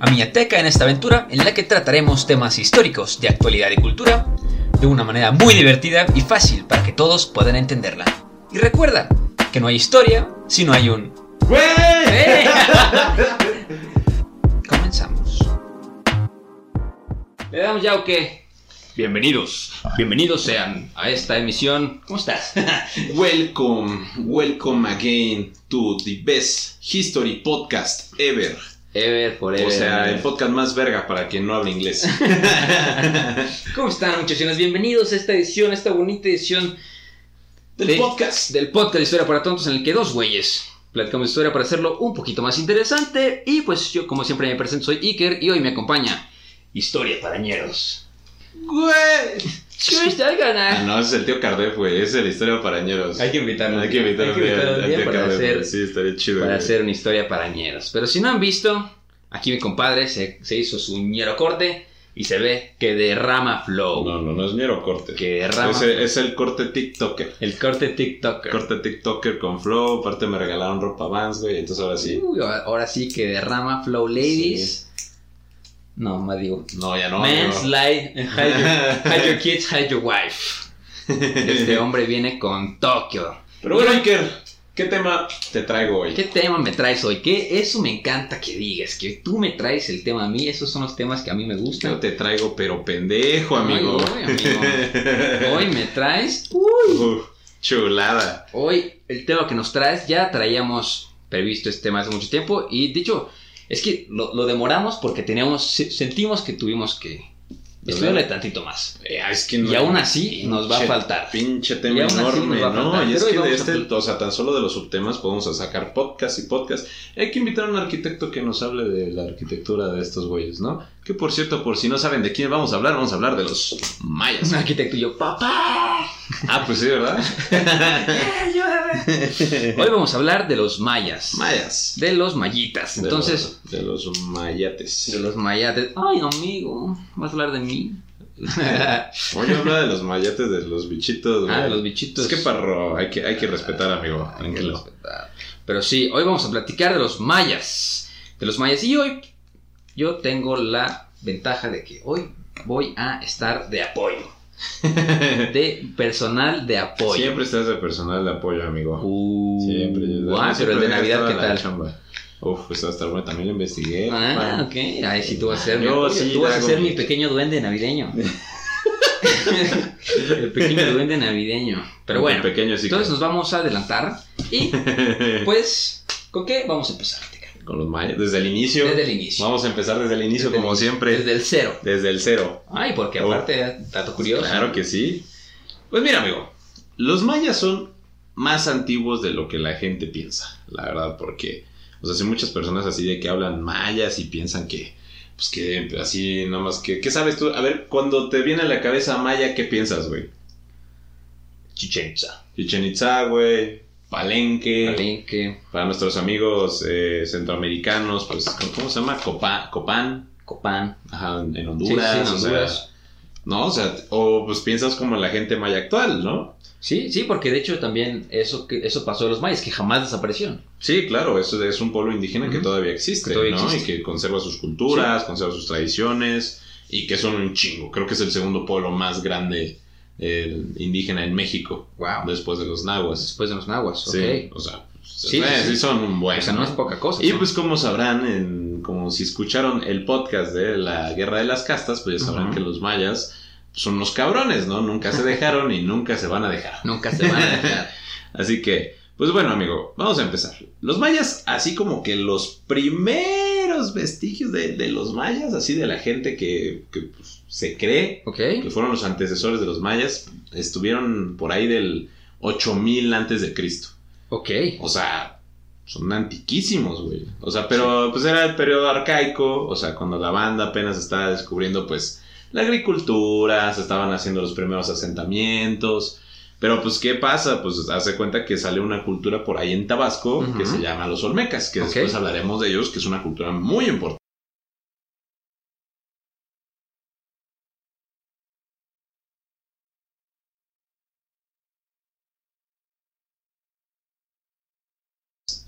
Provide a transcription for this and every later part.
a Miñateca en esta aventura en la que trataremos temas históricos de actualidad y cultura de una manera muy divertida y fácil para que todos puedan entenderla. Y recuerda que no hay historia si no hay un... ¡Eh! Comenzamos. ¿Le damos ya o qué? Bienvenidos, bienvenidos sean a esta emisión. ¿Cómo estás? Welcome, welcome again to the best history podcast ever. Ever, forever. O sea, el podcast más verga para quien no habla inglés. ¿Cómo están, muchachones? Bienvenidos a esta edición, a esta bonita edición Del de- podcast. Del podcast de Historia para Tontos, en el que dos güeyes platicamos historia para hacerlo un poquito más interesante. Y pues yo, como siempre, me presento, soy Iker y hoy me acompaña Historia para ñeros. Güey. ¿Cómo está el Ah, canal? no, ese es el tío Cardef, güey. Ese es el historia para ñeros. Hay que invitarlo. Hay que invitarlo Hay que invitarlo un al día tío para Cardef, hacer-. Sí, estaría chido. Para güey. hacer una historia para ñeros. Pero si no han visto, aquí mi compadre se, se hizo su ñero corte y se ve que derrama flow. No, no, no es ñero corte. Que derrama es el corte TikToker. El corte TikToker. Corte TikToker con flow. Aparte me regalaron ropa Vans, güey. Entonces ahora sí. Uy, ahora sí que derrama flow ladies. No, más digo. No, ya no. Men's no. hide your, hide your kids, hide your wife. Este hombre viene con Tokio. Pero bueno, Iker, ¿qué tema te traigo hoy? ¿Qué tema me traes hoy? ¿Qué? Eso me encanta que digas, que tú me traes el tema a mí. Esos son los temas que a mí me Yo gustan. te traigo, pero pendejo, amigo. Hoy me traes. Uy. Uf, chulada. Hoy el tema que nos traes ya traíamos previsto este tema hace mucho tiempo y de hecho es que lo, lo demoramos porque teníamos se- sentimos que tuvimos que estudiarle tantito más. Eh, es que Y aún así nos va a faltar. Pinche tema enorme, ¿no? Y es que de este, o sea, tan solo de los subtemas podemos sacar podcast y podcast. Hay que invitar a un arquitecto que nos hable de la arquitectura de estos güeyes, ¿no? Que por cierto, por si no saben de quién vamos a hablar, vamos a hablar de los mayas. Un arquitecto y yo, papá. Ah, pues sí, ¿verdad? Hoy vamos a hablar de los mayas. Mayas. De los mayitas. De Entonces, los- de los mayates. de los mayates. Ay, amigo, ¿vas a hablar de mí? Oye, habla de los mayates, de los bichitos, ah, de los bichitos. Es que parro, hay que, hay que respetar, amigo. Hay que respetar. Pero sí, hoy vamos a platicar de los mayas. De los mayas. Y hoy yo tengo la ventaja de que hoy voy a estar de apoyo. De personal de apoyo. Siempre estás de personal de apoyo, amigo. Uh, Siempre. yo- ah, pero el de Navidad, ¿qué tal? chamba. Uf, pues hasta bueno, también lo investigué. Ah, ok. Ay, sí, tú vas a ser, mi, Yo apoyo. sí tú vas a ser mi- pequeño duende navideño. el pequeño duende navideño. Pero bueno, pequeño sí entonces nos vamos a adelantar. Y pues, ¿con qué vamos a empezar? Con los desde el inicio. Desde el inicio. Vamos a empezar desde el inicio, Desde como siempre. Desde el cero. Desde el cero. Ay, porque Oh. aparte, dato curioso. Claro que sí. Pues mira, amigo, los mayas son más antiguos de lo que la gente piensa, la verdad, porque, o sea, hay muchas personas así de que hablan mayas y piensan que, pues que así, nada más que, ¿qué sabes tú? A ver, cuando te viene a la cabeza maya, ¿qué piensas, güey? Chichen Itza. Chichen Itza, güey, Palenque, Palenque, para nuestros amigos eh, centroamericanos, pues, ¿cómo se llama? Copa- Copán, Copán. ajá, en Honduras, sí, en o sea, Honduras. no, o sea, o pues piensas como la gente maya actual, ¿no? Sí, sí, porque de hecho también eso, eso pasó de los mayas, que jamás desaparecieron. Sí, claro, eso es un pueblo indígena que todavía existe, Que todavía ¿no? existe. Y que conserva sus culturas, conserva sus tradiciones y que son un chingo. Creo que es el segundo pueblo más grande eh, indígena en México, Wow. después de los nahuas. Después de los nahuas, Sí, ok. o sea, Sí, eh, sí, sí sí. son un buen. o sea, no es poca cosa. Y ¿no? pues como sabrán, en- como si escucharon el podcast de la Guerra de las Castas, pues ya sabrán que los mayas son unos cabrones, ¿no? Nunca se dejaron y nunca se van a dejar. Nunca se van a dejar. Así que, Pues bueno, amigo, vamos a empezar. Los mayas, así como que los primeros vestigios de, de los mayas, así de la gente que, que, pues, se cree que fueron los antecesores de los mayas, estuvieron por ahí del 8000 antes de Cristo. Ok. O sea, son antiquísimos, güey. O sea, pero pues era el periodo arcaico, o sea, cuando la banda apenas estaba descubriendo pues la agricultura, se estaban haciendo los primeros asentamientos. Pero pues, ¿qué pasa? Pues hace cuenta que sale una cultura por ahí en Tabasco que se llama los Olmecas, que después hablaremos de ellos, que es una cultura muy importante.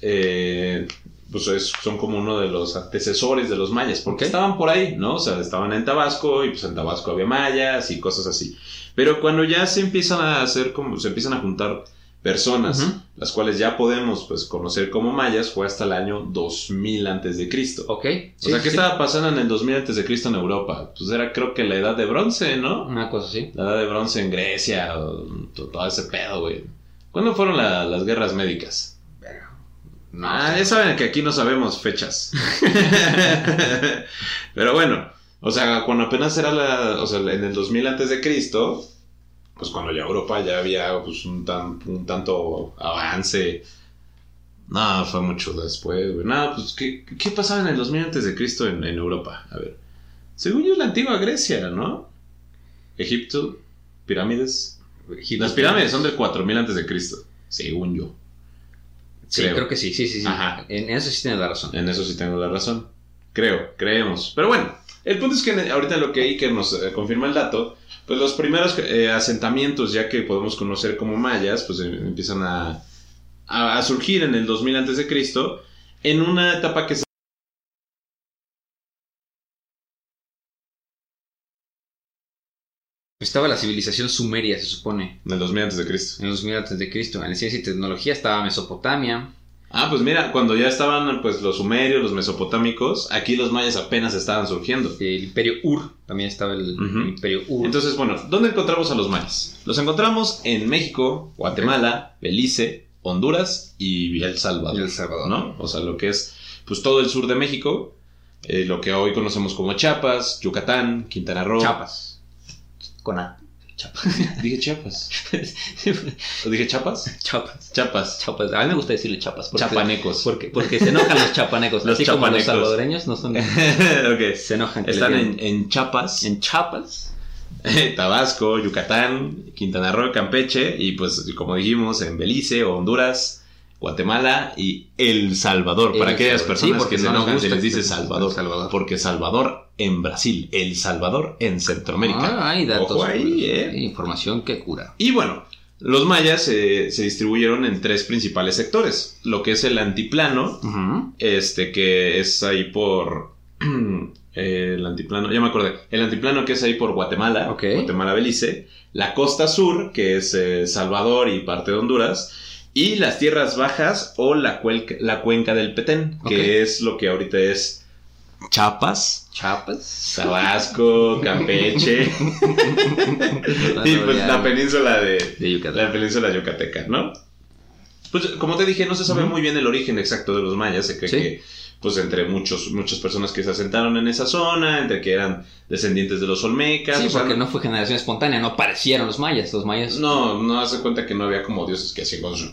eh, pues es- son como uno de los antecesores de los mayas, porque estaban por ahí, ¿no? O sea, estaban en Tabasco y pues en Tabasco había mayas y cosas así. Pero cuando ya se empiezan a hacer como, se empiezan a juntar personas, las cuales ya podemos pues conocer como mayas, fue hasta el año 2000 antes de Cristo. Ok. o sea, ¿qué estaba pasando en el 2000 antes de Cristo en Europa? Pues era creo que la edad de bronce, ¿no? Una cosa así. La edad de bronce en Grecia, todo ese pedo, güey. ¿Cuándo fueron la- las guerras médicas? No, ah, ya saben que aquí no sabemos fechas. Pero bueno, o sea, cuando apenas era la, o sea, en el 2000 antes de Cristo, pues cuando ya Europa ya había pues, un, tan, un tanto avance. No, fue mucho después, güey. No, pues, ¿qué, qué pasaba en el 2000 antes de Cristo en, en Europa? A ver. Según yo, es la antigua Grecia, ¿no? Egipto, pirámides. Las pirámides son del 4000 antes de Cristo, según yo. Sí, creo. creo que sí, sí, sí. sí. Ajá. En eso sí tienes la razón. En eso sí tengo la razón. Creo, creemos. Pero bueno, el punto es que ahorita lo que que nos eh, confirma el dato, pues los primeros eh, asentamientos, ya que podemos conocer como mayas, pues eh, empiezan a, a, a surgir en el 2000 antes de Cristo, en una etapa que se Estaba la civilización sumeria, se supone. en el 2000 antes de Cristo. En los 2000 antes de Cristo. En ciencia y tecnología estaba Mesopotamia. Ah, pues mira, cuando ya estaban pues los sumerios, los mesopotámicos, aquí los mayas apenas estaban surgiendo. El imperio Ur. También estaba el, el imperio Ur. Entonces, bueno, ¿dónde encontramos a los mayas? Los encontramos en México, Guatemala, Belice, Honduras y El Salvador. Y El Salvador. ¿no? O sea, lo que es pues todo el sur de México, eh, lo que hoy conocemos como Chiapas, Yucatán, Quintana Roo. Chapas. Con A. Chapas. Dije Chiapas. ¿O dije Chiapas? Chapas. Chiapas. Chapas. A mí me gusta decirle chapas. Porque, Chapanecos. Porque, porque se enojan los chapanecos. Los así como los chapanecos. salvadoreños no son. ok. Se enojan. Están en, en Chiapas, en Chapas. Tabasco, Yucatán, Quintana Roo, Campeche y pues como dijimos en Belice, Honduras, Guatemala y El Salvador. El para aquellas Salvador. personas Sí, que se no enojan se les dice Salvador. Porque Salvador en Brasil, El Salvador en Centroamérica. Ah, hay datos. Ojo ahí, eh. Información que cura. Y bueno, los mayas eh, se distribuyeron en tres principales sectores. Lo que es el antiplano, este que es ahí por... el antiplano, ya me acordé. El antiplano que es ahí por Guatemala, Ok. Guatemala, Belice. La costa sur, que es eh, Salvador y parte de Honduras. Y las tierras bajas o la, cuelca- la cuenca del Petén, que es lo que ahorita es Chiapas, Chapas. Tabasco, Campeche y pues la península de, de la península yucateca, ¿no? Pues como te dije, no se sabe muy bien el origen exacto de los mayas, se cree Sí. que pues entre muchos, muchas personas que se asentaron en esa zona, entre que eran descendientes de los olmecas. Sí, o sea, porque no fue generación espontánea, no parecieron los mayas. Los mayas. no, no hace cuenta que no había como dioses que hacían con su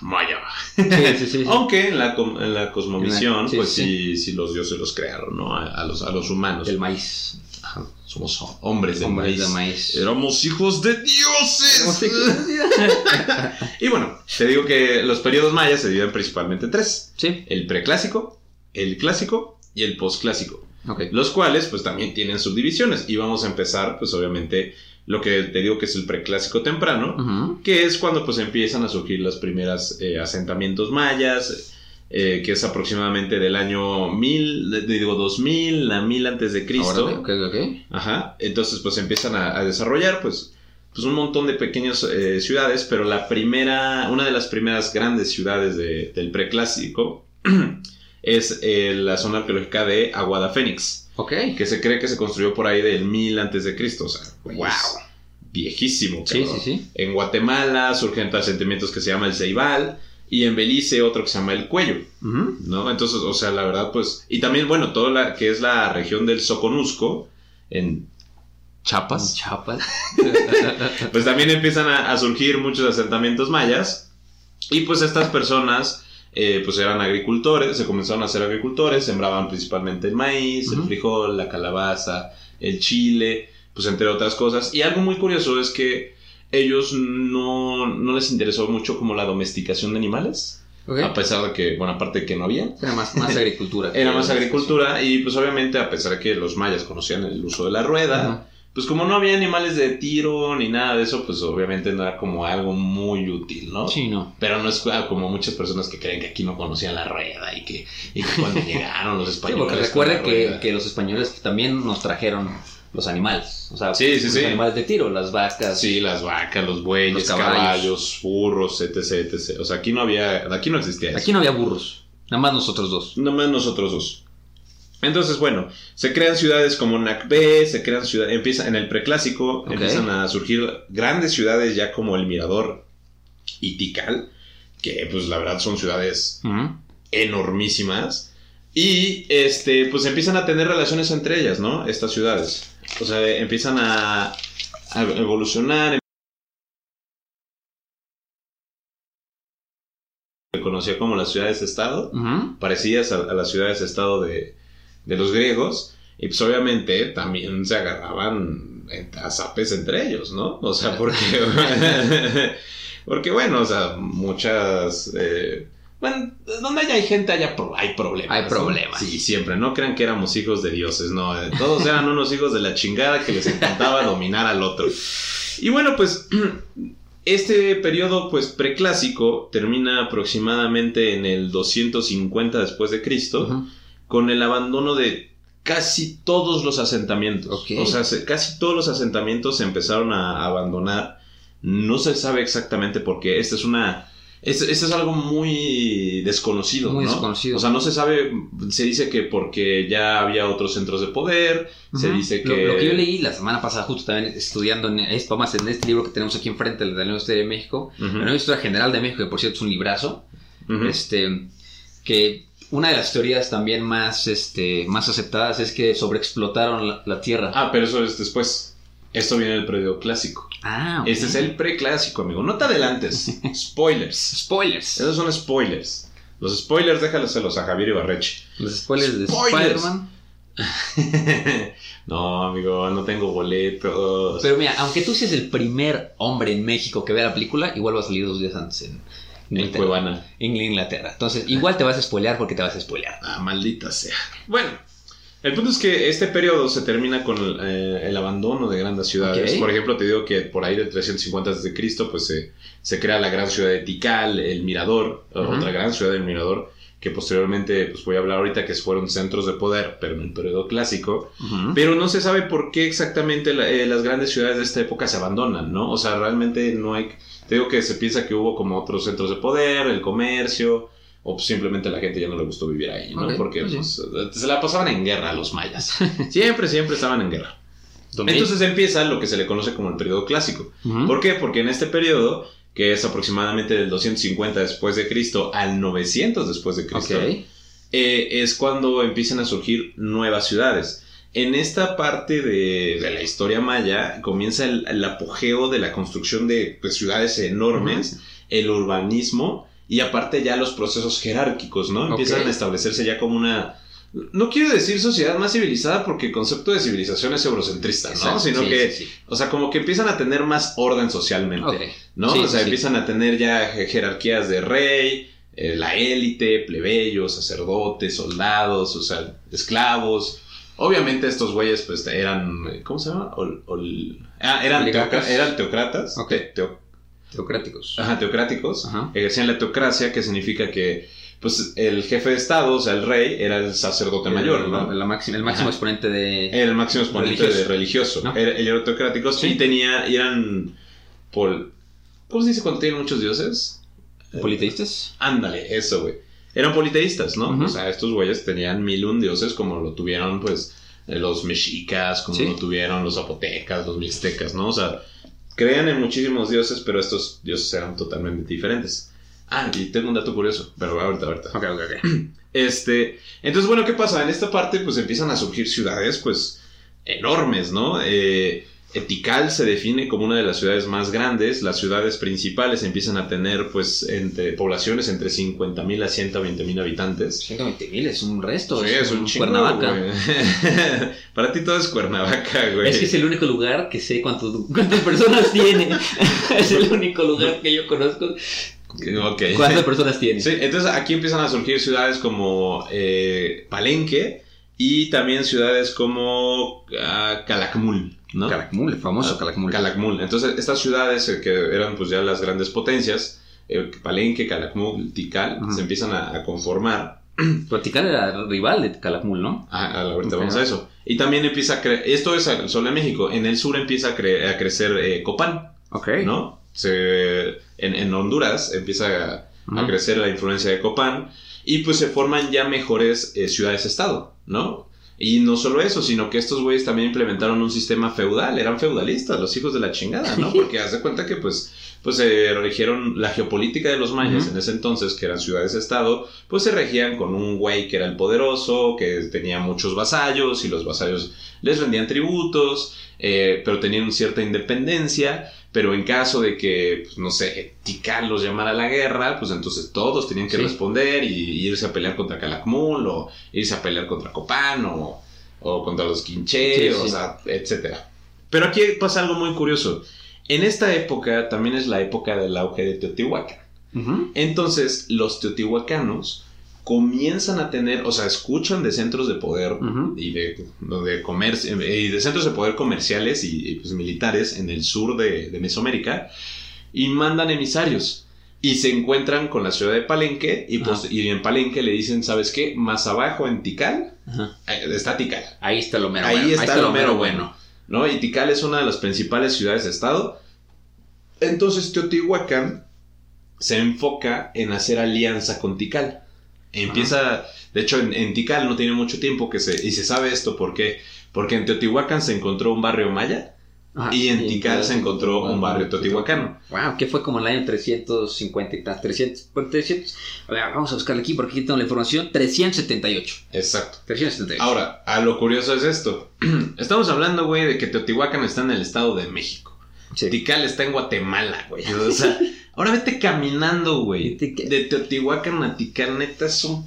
maya. Sí, sí, sí. Aunque en la, en la cosmovisión, pues sí. sí, los dioses los crearon, ¿no? A, a los, a los humanos. Del maíz. Ajá, Somos hombres del Hombres maíz. de maíz. Éramos hijos de dioses. De y bueno, te digo que los periodos mayas se dividen principalmente en tres. Sí, El preclásico, el clásico y el posclásico. ok. Los cuales pues también tienen subdivisiones. Y vamos a empezar pues obviamente lo que te digo que es el preclásico temprano. Que es cuando pues empiezan a surgir las primeras eh, asentamientos mayas. eh, que es aproximadamente del año 1000, de- digo 2000 a 1000 antes de Cristo. Ajá. Entonces, pues empiezan a, a desarrollar, pues, pues un montón de pequeñas eh, ciudades, pero la primera, una de las primeras grandes ciudades de- del preclásico es eh, la zona arqueológica de Aguada Fénix, Ok. que se cree que se construyó por ahí del 1000 antes de Cristo, o sea, Wow. viejísimo. Sí, cabrón. sí, sí. En Guatemala surgen asentamientos que se llama el Ceibal, y en Belice otro que se llama el Cuello. ¿no? Entonces, o sea, la verdad, pues, y también, bueno, toda la que es la región del Soconusco, en Chiapas, Chiapas. pues también empiezan a, a surgir muchos asentamientos mayas, y pues estas personas, eh, pues eran agricultores, se comenzaron a ser agricultores, sembraban principalmente el maíz, el frijol, la calabaza, el chile, pues entre otras cosas, y algo muy curioso es que ellos no, no les interesó mucho como la domesticación de animales. A pesar de que, bueno, aparte de que no había, Era más, más agricultura. era más agricultura y pues obviamente a pesar de que los mayas conocían el uso de la rueda, pues como no había animales de tiro ni nada de eso, pues obviamente no era como algo muy útil, ¿no? Sí, no. Pero no es como muchas personas que creen que aquí no conocían la rueda y que, y que cuando llegaron los Sí, españoles... porque con recuerde la que, que los españoles también nos trajeron los animales. O sea, Sí, sí, los sí. animales de tiro, las vacas. Sí, las vacas, los bueyes, Los caballos. caballos. burros, etc, etc. O sea, aquí no había, aquí no existía eso. Aquí no había burros. Nada más nosotros dos. Nomás nosotros dos. Entonces, bueno, se crean ciudades como Nacbé, se crean ciudades, empieza en el preclásico, empiezan a surgir grandes ciudades ya como el Mirador y Tikal, que pues la verdad son ciudades enormísimas. Y este, pues empiezan a tener relaciones entre ellas, ¿no? Estas ciudades. O sea, empiezan a, a evolucionar. Se conocía como las ciudades-estado parecidas a, a las ciudades-estado de, de los griegos. Y pues obviamente también se agarraban en- a zapes entre ellos, ¿no? O sea, porque... porque bueno, o sea, muchas... eh, bueno, donde haya hay gente haya pro- hay problemas. Hay ¿no? problemas. Sí, siempre. No crean que éramos hijos de dioses, no. eh, Todos eran unos hijos de la chingada que les encantaba dominar al otro. Y bueno, pues este periodo pues preclásico termina aproximadamente en el 250 después de Cristo. Con el abandono de casi todos los asentamientos. O sea, se- casi todos los asentamientos se empezaron a abandonar. No se sabe exactamente por qué. Esta es una... Esto es algo muy desconocido, Muy ¿no? desconocido. O sea, no se sabe, se dice que porque ya había otros centros de poder, se dice que... Lo, lo que yo leí la semana pasada, justo también estudiando en esto, más en este libro que tenemos aquí enfrente, el de la Historia de México, la Nueva Historia General de México, que por cierto es un librazo, este, que una de las teorías también más, este, más aceptadas es que sobreexplotaron la, la Tierra. Ah, pero eso es después. Esto viene del periodo clásico. Ah, ok. Este es el preclásico, amigo. No te adelantes. Spoilers. Spoilers. Esos son spoilers. Los spoilers déjaloselos a Javier Ibarreche. Los spoilers de Spoilers. Spider-Man. no, amigo, no tengo boletos. Pero mira, aunque tú seas el primer hombre en México que vea la película, igual va a salir dos días antes en en. Cuevana. En Inglaterra. Entonces, igual te vas a spoilear porque te vas a spoilear. Ah, maldita sea. Bueno, el punto es que este periodo se termina con el, eh, el abandono de grandes ciudades. Por ejemplo, te digo que por ahí del 350 desde Cristo, pues se, se crea la gran ciudad de Tikal, el Mirador, otra gran ciudad del Mirador, que posteriormente, pues voy a hablar ahorita que fueron centros de poder, pero en el periodo clásico. Pero no se sabe por qué exactamente la- eh, las grandes ciudades de esta época se abandonan, ¿no? O sea, realmente no hay... Te digo que se piensa que hubo como otros centros de poder, el comercio, o pues simplemente la gente ya no le gustó vivir ahí, ¿no? Porque pues pues, se la pasaban en guerra los mayas. siempre, siempre estaban en guerra. Entonces, Entonces empieza lo que se le conoce como el periodo clásico. ¿Por qué? Porque en este periodo, que es aproximadamente del 250 después de Cristo al 900 después de Cristo, eh, es cuando empiezan a surgir nuevas ciudades. En esta parte de, de la historia maya comienza el, el apogeo de la construcción de pues, ciudades enormes, el urbanismo y aparte ya los procesos jerárquicos, ¿no? Empiezan a establecerse ya como una... No quiero decir sociedad más civilizada porque el concepto de civilización es eurocentrista, ¿no? Exacto, Sino sí, que, sí, sí. o sea, como que empiezan a tener más orden socialmente. ¿no? O sea, empiezan a tener ya je- jerarquías de rey, eh, la élite, plebeyos, sacerdotes, soldados, o sea, esclavos. Obviamente estos güeyes pues eran, eh, ¿cómo se llama? Ol- ol- ah, eran, Oligarcas. teocra- eran teocratas. Ok. te- teo- Teocráticos. ajá, teocráticos. Ajá. Ejercían la teocracia, que significa que pues el jefe de estado, o sea, el rey, era el sacerdote mayor, el, ¿no? la máxima- el máximo Ajá. exponente de. Era el máximo exponente Religioso. de religioso. ¿No? Era, ellos eran teocráticos Sí. y tenía, y eran pol- ¿Cómo se dice cuando tienen muchos dioses? ¿Politeístas? Ándale, eso, güey. Eran politeístas, ¿no? O sea, estos güeyes tenían mil un dioses como lo tuvieron, pues, eh, los mexicas, como Sí. lo tuvieron los zapotecas, los mixtecas, ¿no? O sea, creían en muchísimos dioses, pero estos dioses eran totalmente diferentes. Ah, y tengo un dato curioso, pero ahorita, ahorita. Ok, ok, ok. Este, entonces, bueno, ¿qué pasa? En esta parte, pues empiezan a surgir ciudades, pues, enormes, ¿no? Eh, Tikal se define como una de las ciudades más grandes. Las ciudades principales empiezan a tener, pues, entre poblaciones entre 50 mil a 120 mil habitantes. 120 mil es un resto. Sí, es un chingo, Cuernavaca. Para ti todo es Cuernavaca, güey. Es que es el único lugar que sé cuántos, cuántas personas tiene. es el único lugar que yo conozco. ¿Cuántas personas tiene? Sí, entonces aquí empiezan a surgir ciudades como eh, Palenque y también ciudades como ah, Calakmul, ¿no? Calakmul, el famoso Ah, Calakmul. Calakmul. Entonces, estas ciudades eh, que eran pues ya las grandes potencias, eh, Palenque, Calakmul, Tikal, se empiezan a, a conformar. Pero Tikal era rival de Calakmul, ¿no? Ah, ah, ahorita vamos a eso. Y también empieza a crecer, esto es al sol de México, en el sur empieza a, cre- a crecer eh, Copán, Ok. ¿no? Se, en, en Honduras empieza a, crecer la influencia de Copán y pues se forman ya mejores eh, ciudades-estado, ¿no? Y no solo eso, sino que estos güeyes también implementaron un sistema feudal, eran feudalistas, los hijos de la chingada, ¿no? Porque haz de cuenta que pues, pues se regieron la geopolítica de los mayas en ese entonces, que eran ciudades-estado, pues se regían con un güey que era el poderoso, que tenía muchos vasallos y los vasallos les rendían tributos, eh, pero tenían cierta independencia, pero en caso de que, pues, no sé, Tikal los llamara a la guerra, pues entonces todos tenían que Sí. responder y irse a pelear contra Calakmul o irse a pelear contra Copán o, o contra los Quinché, Sí, o sí. sea, etcétera. Pero aquí pasa algo muy curioso. En esta época también es la época del auge de Teotihuacán. Entonces, los teotihuacanos comienzan a tener, o sea, escuchan de centros de poder y de, de comercio y de centros de poder comerciales y, y, pues, militares en el sur de, de Mesoamérica y mandan emisarios y se encuentran con la ciudad de Palenque y, pues, y en Palenque le dicen, ¿sabes qué? Más abajo en Tikal eh, está Tikal, Ahí está lo mero Ahí bueno. está lo mero bueno. ¿no? Y Tikal es una de las principales ciudades de estado. Entonces Teotihuacán se enfoca en hacer alianza con Tikal. Empieza, de hecho, en, en Tikal no tiene mucho tiempo que se, y se sabe esto, ¿por qué? Porque en Teotihuacán se encontró un barrio maya Ajá. y en Tikal se encontró un barrio teotihuacano. Wow, que fue como el año 350 y tal, 300, bueno, 300, a ver, vamos a buscarle aquí porque aquí tengo la información, 378, Exacto. 378. Ahora, a lo curioso es esto. Estamos hablando, güey, de que Teotihuacán está en el estado de México. Sí. Tikal está en Guatemala, güey. O sea, ahora vete caminando, güey. De Teotihuacán a Tikal, neta, es un,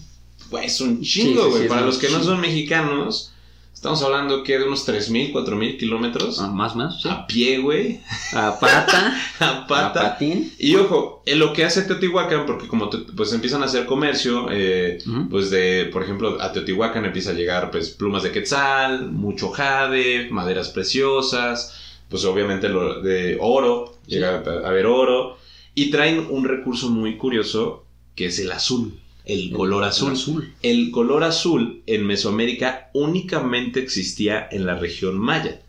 güey, es un chingo, güey. sí, Para los que no son mexicanos, estamos hablando que de unos 3.000, 4.000 kilómetros. Ah, más, más, sí. A pie, güey. A pata, A a pata. patín. Y ojo, en lo que hace Teotihuacán, porque como te- pues empiezan a hacer comercio, eh, pues de, por ejemplo, a Teotihuacán empieza a llegar pues plumas de quetzal, mucho jade, maderas preciosas, pues obviamente lo de oro, Sí. llega a, a haber oro, y traen un recurso muy curioso que es el azul, el color azul. azul. El color azul en Mesoamérica únicamente existía en la región maya.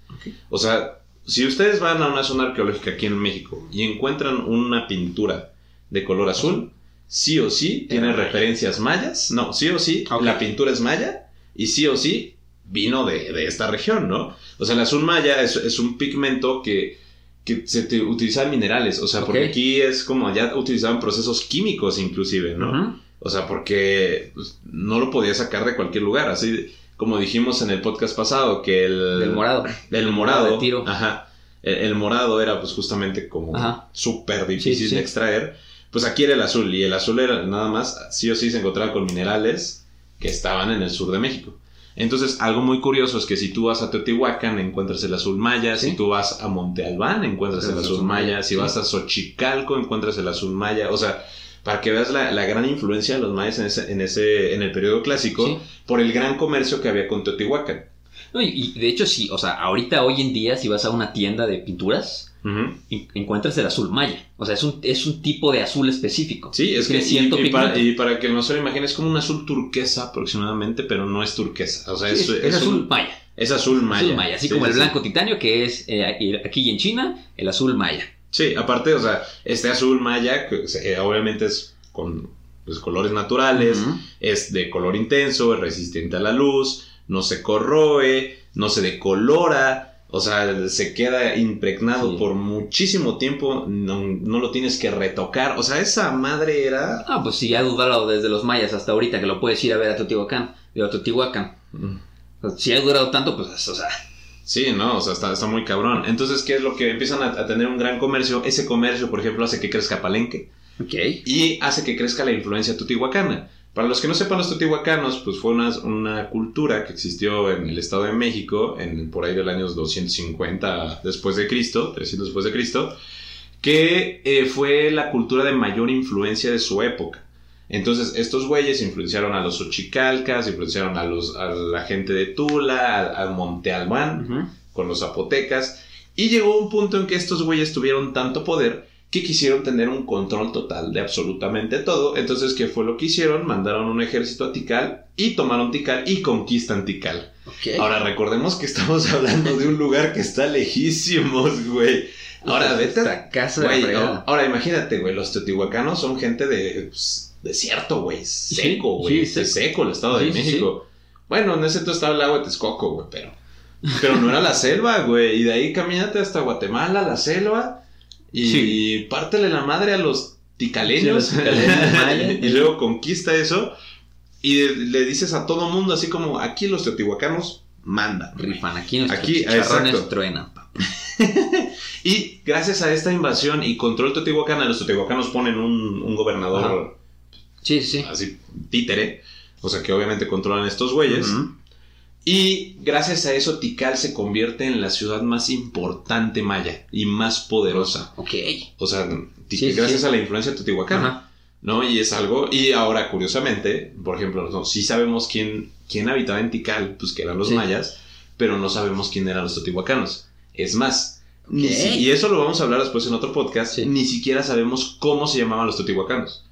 O sea, si ustedes van a una zona arqueológica aquí en México y encuentran una pintura de color azul, sí o sí tiene referencias mayas. No, sí o sí la pintura es maya y sí o sí vino de, de esta región, ¿no? O sea, el azul maya es, es un pigmento que, que se te utiliza en minerales. O sea, porque aquí es como ya utilizaban procesos químicos inclusive, ¿no? O sea, porque pues, no lo podía sacar de cualquier lugar. Así como dijimos en el podcast pasado, que el. Morado. Del morado. tiro. Ajá. El, el morado era pues justamente como súper difícil Sí, sí. de extraer. Pues aquí era el azul. Y el azul era nada más, sí o sí, se encontraba con minerales que estaban en el sur de México. Entonces, algo muy curioso es que si tú vas a Teotihuacán, encuentras el azul maya. Sí. Si tú vas a Monte Albán, encuentras el azul maya. Si vas a Xochicalco, encuentras el azul maya. O sea, para que veas la, la gran influencia de los mayas en ese, en ese, en el periodo clásico, Sí. por el gran comercio que había con Teotihuacán. No, y, y de hecho sí, o sea, ahorita hoy en día si vas a una tienda de pinturas, Encuentras el azul maya. O sea, es un, es un tipo de azul específico. Sí, es que y, y para, y para que no se lo imaginen, es como un azul turquesa aproximadamente, pero no es turquesa. O sea, Sí, es, es, es azul un- maya. es azul maya. Azul maya, así Sí, como el blanco titanio que es eh, aquí- en China, el azul maya. Sí, aparte, o sea, este azul maya, que eh, obviamente es con pues, colores naturales, es de color intenso, es resistente a la luz, no se corroe, no se decolora, O sea, se queda impregnado Sí. por muchísimo tiempo, no, no lo tienes que retocar. O sea, esa madre era... Ah, pues si ha durado desde los mayas hasta ahorita que lo puedes ir a ver a Teotihuacán, digo, a Teotihuacán. Si ha durado tanto, pues, o sea, Sí, no, o sea, está, está muy cabrón. Entonces, ¿qué es lo que empiezan a, a tener un gran comercio? Ese comercio, por ejemplo, hace que crezca Palenque ok. y hace que crezca la influencia tutihuacana. Para los que no sepan, los tutihuacanos, pues fue una, una cultura que existió en el Estado de México, en, por ahí del año 250 después de Cristo, 300 después de Cristo, que eh, fue la cultura de mayor influencia de su época. Entonces, estos güeyes influenciaron a los Ochicalcas, influenciaron a, los, a la gente de Tula, a, a Monte Albán, con los zapotecas, y llegó un punto en que estos güeyes tuvieron tanto poder que quisieron tener un control total de absolutamente todo. Entonces, ¿qué fue lo que hicieron? Mandaron un ejército a Tikal y tomaron Tikal y conquistan Tikal. Ok. Ahora, recordemos que estamos hablando de un lugar que está lejísimos, güey. Ahora, vete Esta casa de la ahora imagínate, güey, los teotihuacanos son gente de pues, desierto, güey, seco, güey, sí, es seco. seco el estado de Sí, sí, México. Bueno, en ese entonces estaba el lago de Texcoco, güey, pero pero no era la selva, güey, y de ahí camínate hasta Guatemala, la selva y Sí. pártele la madre a los ticaleños Sí, a los ticaleños mayas. y luego conquista eso y le dices a todo mundo así como aquí los teotihuacanos mandan. güey". Rifan, aquí nuestros Aquí, chicharrones exacto. truenan. Y gracias a esta invasión y control teotihuacana, los teotihuacanos ponen un, un gobernador Sí, sí, sí. así títere, o sea que obviamente controlan estos güeyes. Y gracias a eso Tikal se convierte en la ciudad más importante maya y más poderosa. Ok. O sea, Sí, gracias sí. a la influencia teotihuacana. Ajá. ¿No? Y es algo. Y ahora, curiosamente, por ejemplo, no, sí sabemos quién, quién habitaba en Tikal, pues que eran los Sí. mayas, pero no sabemos quién eran los teotihuacanos. Es más, ni si- y eso lo vamos a hablar después en otro podcast, ni siquiera sabemos cómo se llamaban los teotihuacanos.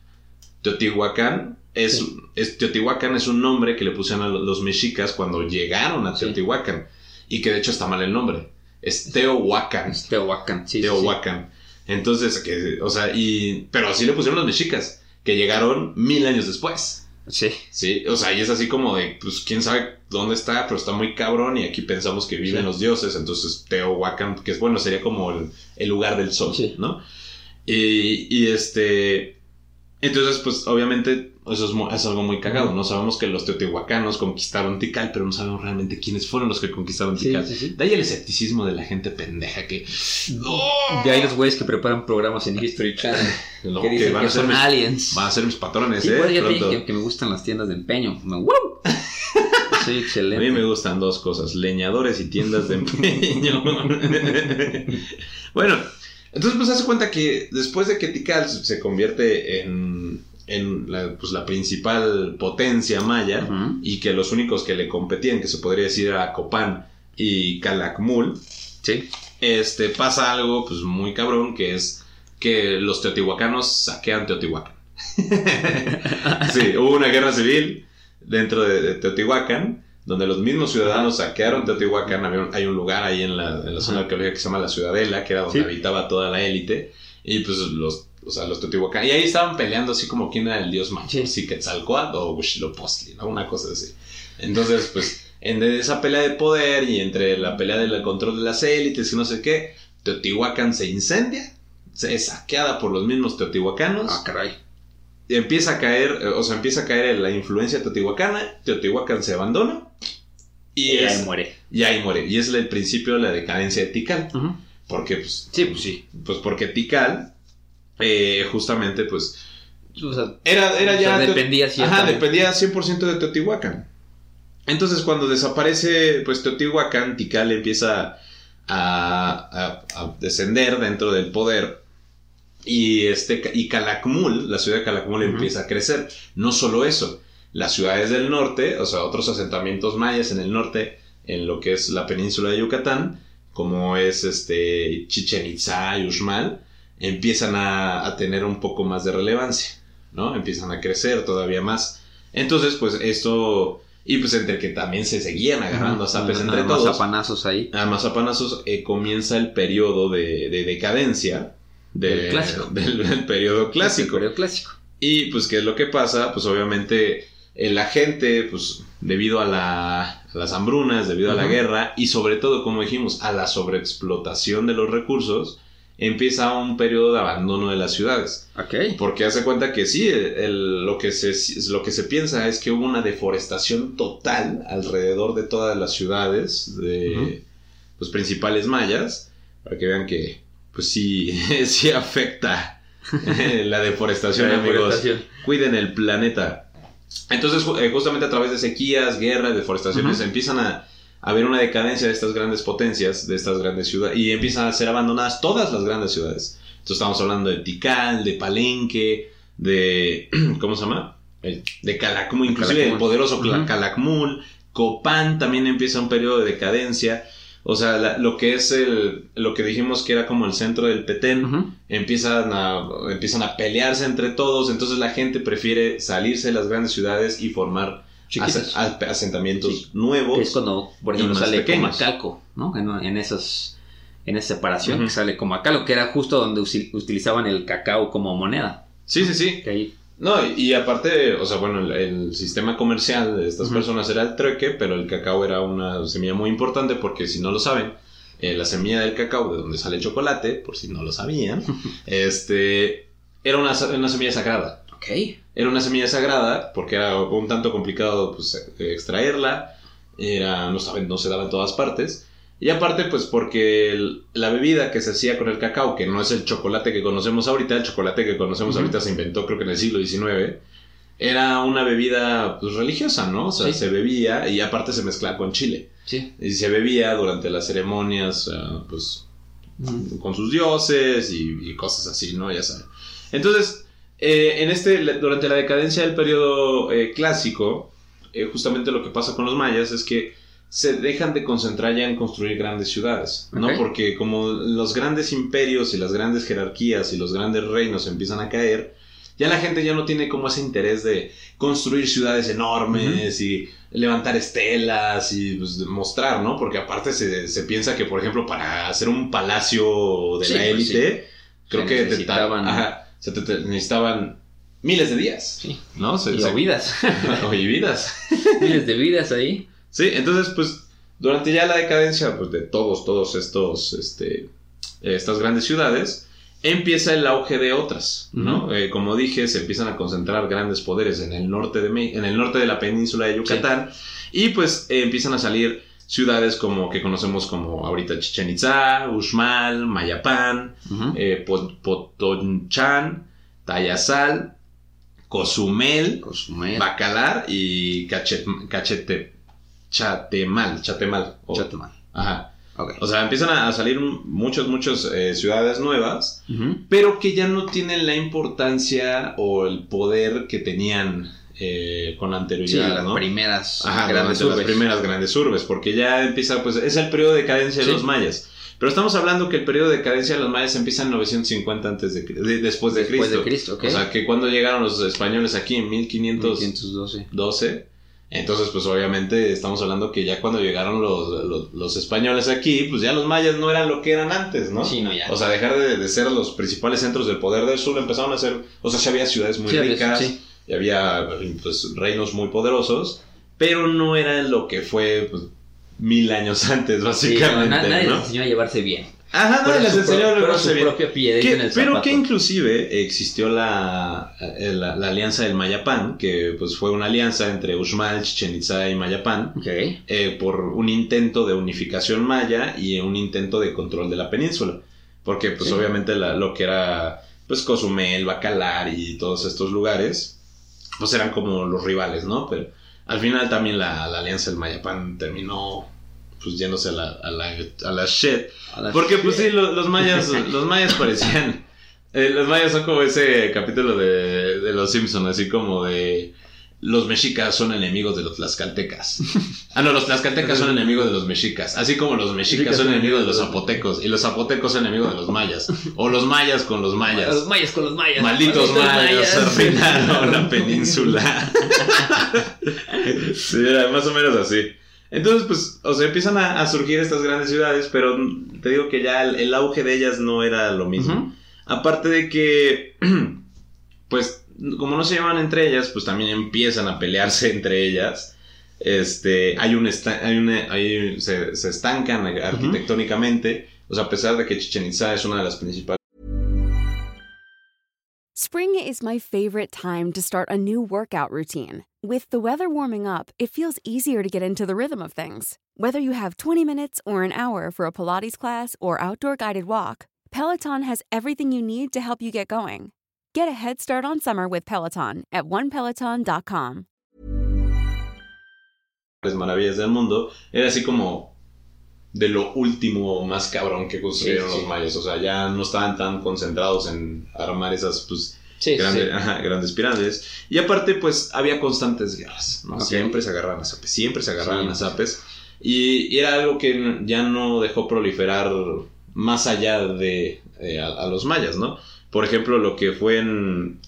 Teotihuacán es, Sí. es- Teotihuacán es un nombre que le pusieron a lo- los mexicas cuando llegaron a Sí. Teotihuacán. Y que de hecho está mal el nombre. Es Teohuacán. Es Teohuacán, sí. Teohuacán. Entonces, que, o sea, y. Pero así le pusieron los mexicas, que llegaron mil años después. Sí. Sí, o sea, y es así como de, pues quién sabe dónde está, pero está muy cabrón y aquí pensamos que viven los dioses, entonces Teohuacán, que es bueno, sería como el, el lugar del sol. ¿no? Y, y este, entonces, pues obviamente eso es, algo muy cagado, ¿no? Sabemos que los teotihuacanos conquistaron Tikal, pero no sabemos realmente quiénes fueron los que conquistaron Sí, Tikal. sí, sí. De ahí el escepticismo de la gente pendeja que... ¡Oh! De ahí los güeyes que preparan programas en History Channel. No, que dicen van que a ser son mis- aliens. Van a ser mis patrones, ¿eh? pues dije que me gustan las tiendas de empeño. Me- ¡Wow! Soy A excelente. mí me gustan dos cosas, leñadores y tiendas de empeño. bueno, entonces pues hace cuenta que después de que Tikal se convierte en, en la, pues, la principal potencia maya y que los únicos que le competían, que se podría decir era Copán y Calakmul, Sí. este, pasa algo pues muy cabrón que es que los teotihuacanos saquean Teotihuacán. sí, hubo una guerra civil dentro de, de Teotihuacán donde los mismos ciudadanos saquearon Teotihuacán. Había un- hay un lugar ahí en la, en la zona arqueológica que se llama la Ciudadela, que era donde Sí. habitaba toda la élite. Y pues los, o sea, los Teotihuacán. Y ahí estaban peleando así como quién era el dios más. Sí. Si Quetzalcoatl o Huitzilopochtli, ¿no? Una cosa así. Entonces, pues, en esa pelea de poder y entre la pelea del control de las élites y no sé qué, Teotihuacán se incendia, se es saqueada por los mismos teotihuacanos, Ah, caray. Empieza a caer, eh, o sea, empieza a caer la influencia teotihuacana, Teotihuacán se abandona y, Y es- ahí muere. y ahí muere. Y es el principio de la decadencia de Tikal. Ujú. Porque, pues, Sí, pues sí. pues porque Tikal, eh, justamente, pues, O sea, era, era O ya... sea, dependía Ajá, dependía 100% de Teotihuacán. Entonces, cuando desaparece, pues, Teotihuacán, Tikal empieza a, a- a descender dentro del poder. Y, este, y Calakmul, la ciudad de Calakmul empieza a crecer. No solo eso, las ciudades del norte, o sea, otros asentamientos mayas en el norte, en lo que es la península de Yucatán, como es este Chichen Itza y Uxmal, empiezan a, a tener un poco más de relevancia, ¿no? Empiezan a crecer todavía más. Entonces, pues esto, y pues entre que también se seguían agarrando a zapes entre todos, zapanazos ahí. a mazapanazos eh, comienza el periodo de, de decadencia de- Del clásico. Del, del periodo clásico. El periodo clásico. Y pues, ¿qué es lo que pasa? Pues obviamente eh, la gente, pues debido a la, a las hambrunas debido a la guerra y sobre todo, como dijimos, a la sobreexplotación de los recursos, empieza un periodo de abandono de las ciudades. Ok. Porque hace cuenta que sí, el- lo, que se, lo que se piensa es que hubo una deforestación total alrededor de todas las ciudades de los principales mayas, para que vean que pues sí, sí afecta eh, la deforestación, La amigos. deforestación. Cuiden el planeta. Entonces, eh, justamente a través de sequías, guerras, deforestaciones, empiezan a, a haber una decadencia de estas grandes potencias, de estas grandes ciudades, y empiezan a ser abandonadas todas las grandes ciudades. Entonces estamos hablando de Tikal, de Palenque, de... ¿Cómo se llama? De Calakmul, inclusive el poderoso. Calakmul. Copán también empieza un periodo de decadencia. O sea, la- lo que es el... Lo que dijimos que era como el centro del Petén, empiezan a, empiezan a pelearse entre todos, entonces la gente prefiere salirse de las grandes ciudades y formar asentamientos Sí. nuevos. Es cuando, por ejemplo, sale pequeños. Comacalco, ¿no? En, en esas, en esa separación Ujú. que sale Comacalco, que era justo donde utilizaban el cacao como moneda. Sí, sí, sí. Que ahí, No, y, y aparte, o sea, bueno, el, el sistema comercial de estas personas era el trueque, pero el cacao era una semilla muy importante porque si no lo saben, eh, la semilla del cacao, de donde sale el chocolate, por si no lo sabían, este, era una, una semilla sagrada. ok. Era una semilla sagrada porque era un tanto complicado pues, extraerla, era, no, saben, no se daba en todas partes. Y aparte, pues porque el- la bebida que se hacía con el cacao, que no es el chocolate que conocemos ahorita, el chocolate que conocemos ahorita se inventó creo que en el siglo XIX, era una bebida pues, religiosa, ¿no? O sea, Sí. se bebía y aparte se mezclaba con chile. Sí. Y se bebía durante las ceremonias, ah, pues con sus dioses y, y cosas así, ¿no? Ya saben. Entonces, eh, en este, durante la decadencia del periodo eh, clásico, eh, justamente lo que pasa con los mayas es que se dejan de concentrar ya en construir grandes ciudades, ¿no? Porque como los grandes imperios y las grandes jerarquías y los grandes reinos empiezan a caer, ya la gente ya no tiene como ese interés de construir ciudades enormes y levantar estelas y pues, mostrar, ¿no? Porque aparte se, se piensa que, por ejemplo, para hacer un palacio de Sí, la pues, élite, creo Se que te- necesitaban- ajá, se te- te necesitaban miles de días, Sí. ¿no? Se- Y se- vidas. vidas. Miles de vidas ahí. Sí, entonces, pues, durante ya la decadencia pues, de todos, todos estos, este, estas grandes ciudades, empieza el auge de otras, ¿no? Eh, como dije, se empiezan a concentrar grandes poderes en el norte de, Me- en el norte de la península de Yucatán, y pues eh, empiezan a salir ciudades como que conocemos como ahorita Chichen Itza, Uxmal, Mayapán, eh, Pot- Potonchan, Tayasal, Cozumel, Cozumel. Bacalar y Cachet, Cachete, Chatemal, Chatemal. o- Chatemal. Ajá. Ok. O sea, empiezan a, salir muchas, muchas eh, ciudades nuevas, pero que ya no tienen la importancia o el poder que tenían eh, con Sí, anterioridad, las ¿no? primeras Ajá, grandes urbes. las primeras grandes urbes, porque ya empieza, pues, es el periodo de decadencia de Sí. los mayas. Pero estamos hablando que el periodo de decadencia de los mayas empieza en 950 antes de, de- después de Después Cristo. de Cristo, ok. O sea, que cuando llegaron los españoles aquí en 1512, 1512. Entonces, pues obviamente estamos hablando que ya cuando llegaron los, los, los españoles aquí, pues ya los mayas no eran lo que eran antes, ¿no? Sí, no, ya. O sea, dejar de, de ser los principales centros del poder del sur, empezaron a ser, o sea, ya había ciudades muy Sí, ricas, sí. y había pues, reinos muy poderosos, pero no era lo que fue pues, mil años antes, Sí, no, básicamente, na- nadie ¿no? les enseñó a llevarse bien. Ajá, nadie les a pero su Que- en el pero zapato. que inclusive existió la, eh, la, la alianza del Mayapán, que pues fue una alianza entre Uxmal, Chichen Itza y Mayapán, eh, por un intento de unificación maya y un intento de control de la península. Porque pues Sí. obviamente la- lo que era pues Cozumel, Bacalar y todos estos lugares, pues eran como los rivales, ¿no? Pero al final también la, la alianza del Mayapán terminó pues yéndose a la, a la, a la shit. A la- Porque pues sí, lo- los mayas, los mayas parecían... eh, los mayas son como ese capítulo de, de Los Simpsons, así como de... Los mexicas son enemigos de los tlaxcaltecas. Ah, no, los tlaxcaltecas son enemigos de los mexicas. Así como los mexicas son enemigos de los zapotecos. Y los zapotecos son enemigos de los mayas. O los mayas con los mayas. Los mayas con los mayas. Malditos mayas arruinaron la península. sí, era más o menos así. Entonces, pues, o sea, empiezan a, a surgir estas grandes ciudades, pero te digo que ya el, el auge de ellas no era lo mismo. Aparte de que, pues, como no se llevan entre ellas, pues también empiezan a pelearse entre ellas. Este, hay un, hay una, hay- se, se estancan arquitectónicamente. O sea, a pesar de que Chichen Itza es una de las principales Spring is my favorite time to start a new workout routine. With the weather warming up, it feels easier to get into the rhythm of things. Whether you have 20 minutes or an hour for a Pilates class or outdoor guided walk, Peloton has everything you need to help you get going. Get a head start on summer with Peloton at onepeloton.com. maravillas del mundo, era así como de lo último más cabrón que construyeron Sí, sí. los mayas. O sea, ya no estaban tan concentrados en armar esas, pues, Sí, grandes, sí. ajá, grandes pirámides. Y aparte, pues, había constantes guerras, ¿no? Siempre se agarraban a zapes, siempre se agarraban Sí. a zapes. Y, y era algo que ya no dejó proliferar más allá de eh, a, a los mayas, ¿no? Por ejemplo, lo que fue en,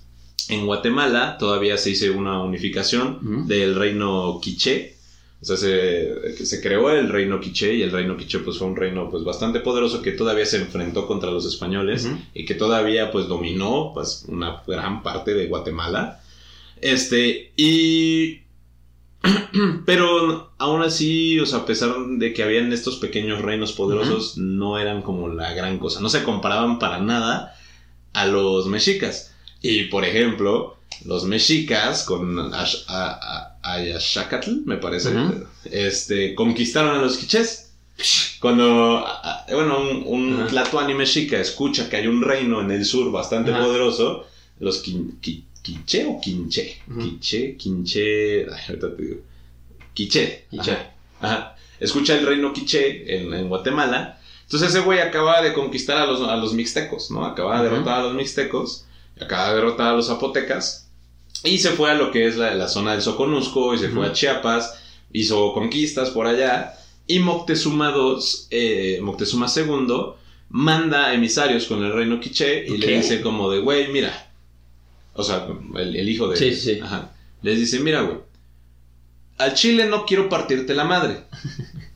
en Guatemala, todavía se hizo una unificación del reino quiché. O sea, se, se creó el reino quiché y el reino quiché pues fue un reino pues bastante poderoso que todavía se enfrentó contra los españoles y que todavía pues dominó pues una gran parte de Guatemala. Este, y... Pero aún así, o sea, a pesar de que habían estos pequeños reinos poderosos, no eran como la gran cosa. No se comparaban para nada a los mexicas. Y por ejemplo, los mexicas con Ash- a- a- Ayaxacatl, me parece, este, conquistaron a los quichés. Cuando, a- a- bueno, un, un Ajá. tlatoani mexica escucha que hay un reino en el sur bastante poderoso, los quin- qui- quiché o quinché, Ujú. quiché, quinché, ay, ahorita te digo, quiché, Quiché. Ajá. Ajá. Escucha el reino quiché en, en Guatemala. Entonces ese güey acaba de conquistar a los, a los mixtecos, ¿no? Acaba de derrotar a los mixtecos, acaba de derrotar a los zapotecas y se fue a lo que es la, la zona del Soconusco y se fue a Chiapas, hizo conquistas por allá y Moctezuma II, eh, Moctezuma II manda emisarios con el reino quiché y le dice como de, güey, mira, o sea, el, el hijo de... Sí, sí, sí. Ajá. Les dice, mira, güey, al chile no quiero partirte la madre,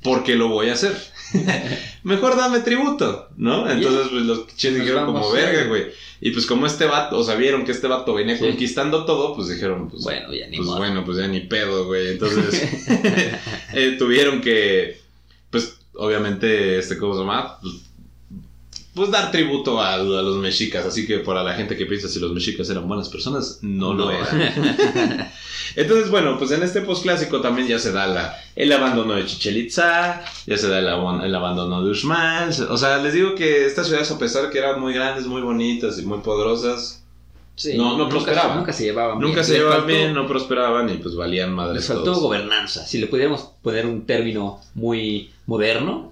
porque lo voy a hacer. Mejor dame tributo, ¿no? Entonces pues, los quichés Pues dijeron como verga, güey. Y pues como este vato, o sea, vieron que este vato venía Sí. conquistando todo, pues dijeron, pues Bueno, ya ni pues modo. bueno, pues ya ni pedo, güey. Entonces eh, tuvieron que, pues obviamente, este, ¿cómo se llama? Pues, pues, dar tributo a, a los mexicas. Así que para la gente que piensa si los mexicas eran buenas personas, no, lo eran. Entonces, bueno, pues en este postclásico también ya se da la, el abandono de Chichen Itza, ya se da el, abandono de Uxmal. O sea, les digo que estas ciudades, a pesar que eran muy grandes, muy bonitas y muy poderosas, Sí, No, no nunca- prosperaban. Nunca se llevaban nunca bien. se Les llevaban faltó- bien, no prosperaban y pues valían madres Les faltó todos. gobernanza. Si le pudiéramos poner un término muy moderno.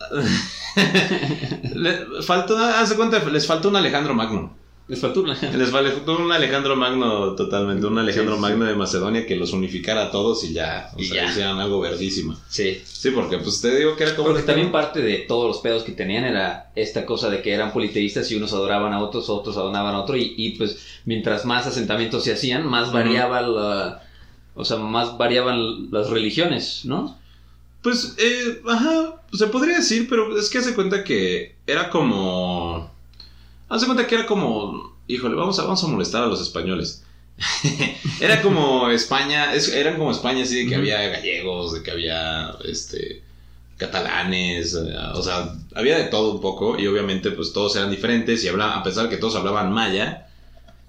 Le- faltó, haz de cuenta, les faltó un Alejandro Magno. Les faltó. Les faltó un Alejandro Magno totalmente, un Alejandro Sí, sí, Magno de Macedonia que los unificara a todos y ya, o Y sea, ya. hicieran algo verdísimo. Sí. Sí, porque pues te digo que era como... Porque también parte de todos los pedos que tenían era esta cosa de que eran politeístas y unos adoraban a otros, otros adoraban a otro y, y, pues mientras más asentamientos se hacían, más variaba la... O sea, más variaban las religiones, ¿no? Pues, eh, ajá, se podría decir, pero es que hace cuenta que era como... Hace cuenta que era como... Híjole, vamos a, vamos a molestar a los españoles. era como España, es- eran como España así de que había gallegos, de que había, este, catalanes, eh, o sea, había de todo un poco y obviamente pues todos eran diferentes y hablaban, a pesar que todos hablaban maya,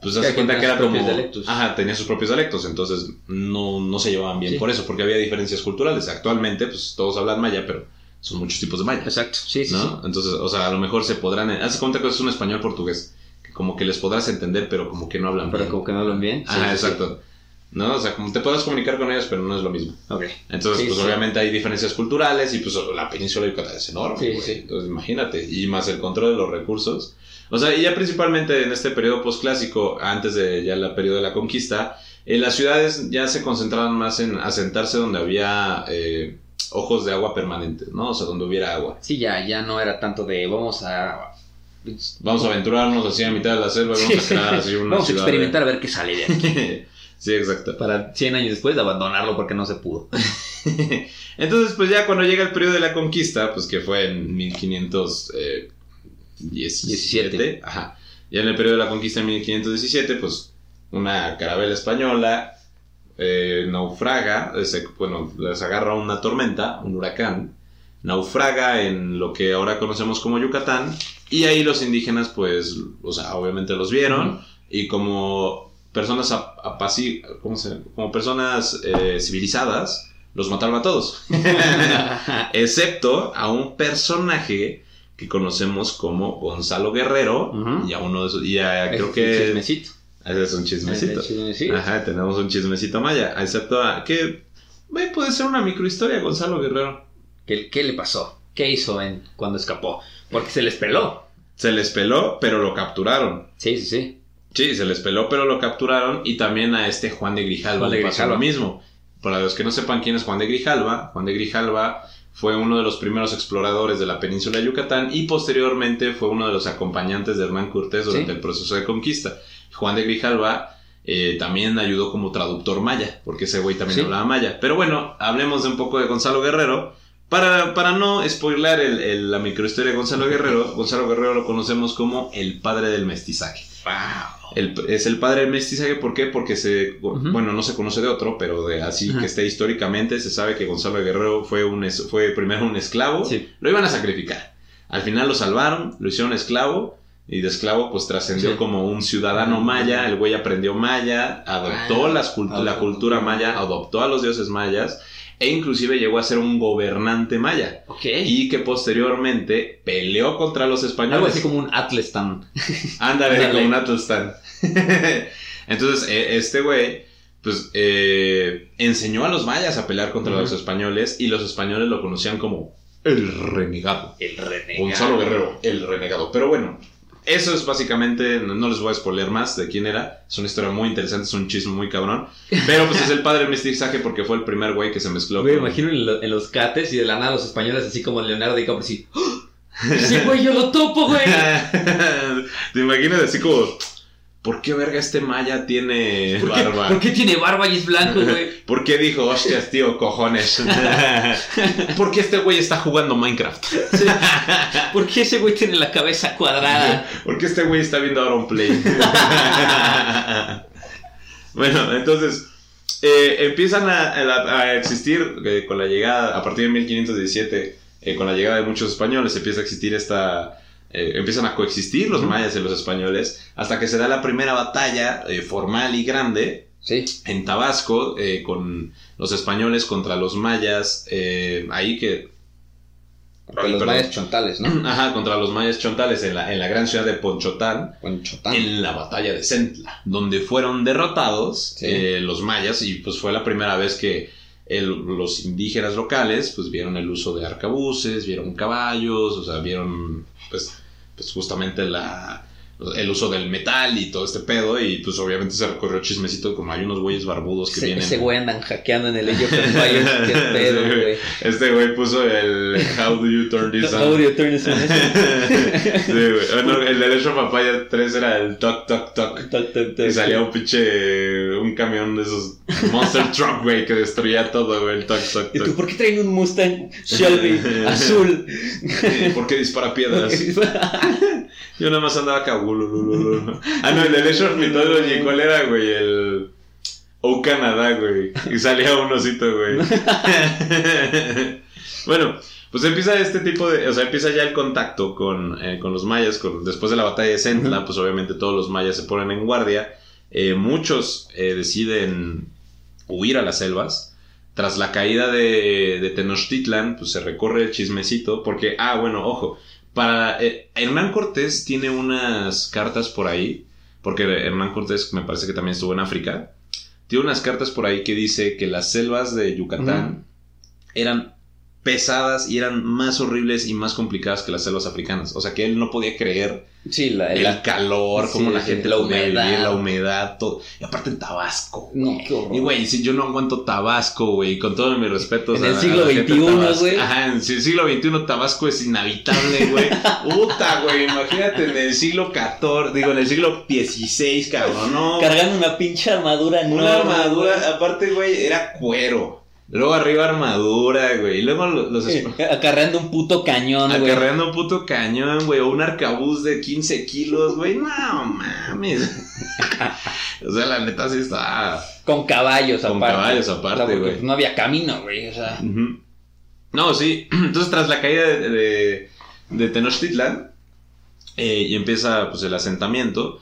pues quien cuenta que era como... dialectos. Ajá, tenía sus propios dialectos, entonces no, no se llevaban bien Sí. por eso, porque había diferencias culturales. Actualmente pues todos hablan maya, pero son muchos tipos de maya. Exacto, sí, sí, ¿no? Entonces, o sea, a lo mejor se podrán... Haz cuenta que es un español portugués, que como que les podrás entender, pero como que no hablan Pero bien. como que no hablan bien. Ajá, sí, sí. exacto. ¿No? O sea, como te puedas comunicar con ellos, pero no es lo mismo. Ok. Entonces, pues obviamente hay diferencias culturales y pues la península de Yucatán es enorme. Sí, sí. Entonces, imagínate. Y más el control de los recursos. O sea, y ya principalmente en este periodo postclásico, antes de ya el periodo de la conquista, en las ciudades ya se concentraban más en asentarse donde había eh, ojos de agua permanentes, ¿no? O sea, donde hubiera agua. Sí, ya, ya no era tanto de vamos a... Vamos a aventurarnos así a mitad de la selva y vamos a crear así una Vamos a experimentar a ver qué sale de aquí. sí, exacto. Para 100 años después de abandonarlo porque no se pudo. Entonces, pues ya cuando llega el periodo de la conquista, pues que fue en 1517, 17. ajá. Ya en el periodo de la conquista en 1517, pues una carabela española eh, naufraga, bueno, les agarra una tormenta, un huracán, naufraga en lo que ahora conocemos como Yucatán, y ahí los indígenas, pues, o sea, obviamente los vieron, y como personas ap- apaci- ¿cómo se- como personas eh, civilizadas, los mataron a todos. Excepto a un personaje que conocemos como Gonzalo Guerrero, y a uno de esos, y a- creo que... chismecito. Ese es un chismecito. Ajá, tenemos un chismecito maya. Excepto a que puede ser una microhistoria, Gonzalo Guerrero. ¿Qué, qué le pasó? ¿Qué hizo en, cuando escapó? Porque se les peló. Se les peló, pero lo capturaron. Sí, sí, sí. Sí, se les peló, pero lo capturaron. Y también a este Juan de Grijalva Juan de le pasó Grijalva. lo mismo. Para los que no sepan quién es Juan de Grijalva, Juan de Grijalva fue uno de los primeros exploradores de la península de Yucatán y posteriormente fue uno de los acompañantes de Hernán Cortés durante Sí. el proceso de conquista. Juan de Grijalva eh, también ayudó como traductor maya, porque ese güey también Sí. hablaba maya. Pero bueno, hablemos de un poco de Gonzalo Guerrero. Para, para no el- el- la microhistoria de Gonzalo Guerrero, Gonzalo Guerrero lo conocemos como el padre del mestizaje. Wow. El- es el padre del mestizaje, ¿por qué? Porque se, bueno, no se conoce de otro, pero de así que esté históricamente, se sabe que Gonzalo Guerrero fue, un, fue primero un esclavo, Sí. lo iban a sacrificar. Al final lo salvaron, lo hicieron esclavo, y de esclavo pues trascendió Sí. como un ciudadano maya, el güey aprendió maya, adoptó Ah, las cult- la cultura maya, adoptó a los dioses mayas, e inclusive llegó a ser un gobernante maya. Ok. Y que posteriormente peleó contra los españoles. Algo así como un Atlestan. Ándale, como un Atlastán. Entonces, eh, este güey, pues, eh, enseñó a los mayas a pelear contra los españoles y los españoles lo conocían como el renegado. El renegado. Gonzalo Guerrero, el renegado. Pero bueno, eso es básicamente, no, no les voy a spoiler más de quién era. Es una historia muy interesante, es un chisme muy cabrón. Pero pues es el padre del mestizaje porque fue el primer güey que se mezcló Me con- imagino en, lo- en los cates y de la nada los españoles así como Leonardo DiCaprio así. ¡Ah! Ese güey yo lo topo, güey. Te imaginas así como, ¿por qué verga este maya tiene ¿Por qué, barba? por qué tiene barba y es blanco, güey? ¿Por qué dijo, hostias, tío, cojones? ¿Por qué este güey está jugando Minecraft? ¿Por qué ese güey tiene la cabeza cuadrada? ¿Por qué este güey está viendo Aaron Play? bueno, entonces, eh, empiezan a, a- a existir eh, con la llegada, a partir de 1517, eh, con la llegada de muchos españoles, empieza a existir esta... eh, empiezan a coexistir los mayas y los españoles hasta que se da la primera batalla eh, formal y grande Sí. en Tabasco eh, con los españoles contra los mayas, ahí que... Contra los perdón. mayas chontales, ¿no? Ajá, contra los mayas chontales en la, en la gran ciudad de Ponchotán, Con chotán. en la batalla de Centla, donde fueron derrotados Sí. los mayas y pues fue la primera vez que el- los indígenas locales pues vieron el uso de arcabuces, vieron caballos, o sea, vieron pues, pues justamente la el uso del metal y todo este pedo y pues obviamente se recorrió chismecito como hay unos güeyes barbudos que Ese, vienen ese güey andan hackeando en el Age of Empires. Qué pedo, güey. este güey puso el How do you turn this on? Audio turn this on. sí, güey. Bueno, el de Age of Empires 3 era el toc toc toc. Toc, toc, toc. Y salía un pinche. Un camión de esos. Monster Truck, güey, que destruía todo, güey. El toc toc ¿Y tú por qué traen un Mustang Shelby azul? ¿Por qué dispara piedras? Yo nada más andaba acá. ululululu. Ah, no, el de of Mythology, ¿cuál era, güey? El. O Canadá, güey. Y salía un osito, güey. bueno, pues empieza este tipo de. O sea, empieza ya el contacto con, eh, con los mayas. Con, después de la batalla de Centla, pues obviamente todos los mayas se ponen en guardia. Eh, muchos eh, deciden huir a las selvas. Tras la caída de, de Tenochtitlan, pues se recorre el chismecito. Porque, ah, bueno, ojo. Para. eh, Hernán Cortés tiene unas cartas por ahí. Porque Hernán Cortés me parece que también estuvo en África. Tiene unas cartas por ahí que dice que las selvas de Yucatán eran pesadas y eran más horribles y más complicadas que las selvas africanas. O sea que él no podía creer Sí, la, el la- calor, sí, cómo la gente la humedad. vivir, la humedad, todo. Y aparte en Tabasco. No. Y güey, si yo no aguanto Tabasco, güey, con todos mis respetos. En a el siglo XXI, güey. Ajá, en el siglo XXI Tabasco es inhabitable, güey. Puta, güey, imagínate en el siglo XIV, digo, en el siglo XVI, cabrón, no. Cargando una pinche armadura Una enorme, armadura, aparte, güey, era cuero. Luego arriba armadura, güey. Y luego lo- los... Acarreando un puto cañón, güey. Acarreando un puto cañón, güey, o un arcabuz de 15 kilos, güey. No mames. o sea, la neta sí está. Con caballos Con aparte. caballos aparte, O sea, porque, güey. No había camino, güey. O sea. No, sí. Entonces, tras la caída de, de, de Tenochtitlan, eh, y empieza pues el asentamiento.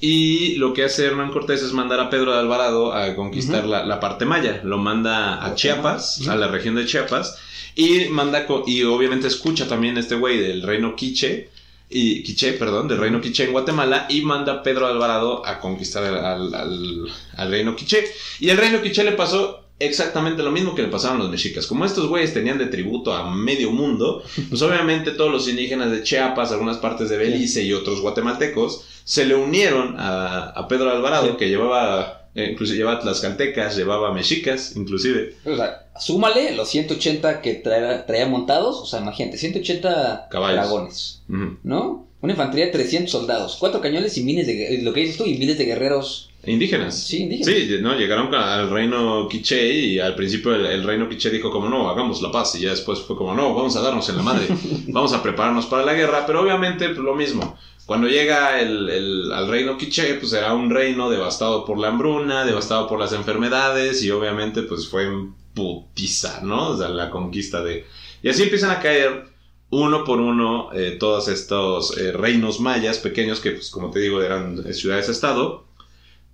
Y lo que hace Hernán Cortés es mandar a Pedro de Alvarado a conquistar la, la parte maya. Lo manda a. Chiapas, a la región de Chiapas. Y manda y obviamente escucha también este güey del reino Quiche. Y Quiche, perdón, del reino Quiche en Guatemala. Y manda a Pedro de Alvarado a conquistar al, al- al- al reino Quiche. Y el reino Quiche le pasó exactamente lo mismo que le pasaron a los mexicas. Como estos güeyes tenían de tributo a medio mundo, pues obviamente todos los indígenas de Chiapas, algunas partes de Belice y otros guatemaltecos se le unieron a, a Pedro Alvarado, Sí. que llevaba, eh, inclusive llevaba tlaxcaltecas, llevaba mexicas, inclusive. O sea, súmale los 180 que traía, traía montados. O sea, imagínate, 180 Caballos. dragones. ¿no? Una infantería de 300 soldados, cuatro cañones y miles de, lo que dices tú, y miles de guerreros. Indígenas. Sí, indígenas. Sí, no, llegaron al reino Quiché y al principio el, el reino Quiché dijo como no, hagamos la paz y ya después fue como no, vamos a darnos en la madre, vamos a prepararnos para la guerra, pero obviamente pues, lo mismo. Cuando llega el, el- al reino Quiché, pues era un reino devastado por la hambruna, devastado por las enfermedades y obviamente pues fue en putiza, ¿no? O sea, la conquista de... Y así empiezan a caer uno por uno eh, todos estos eh, reinos mayas pequeños que pues como te digo eran eh, ciudades-estado.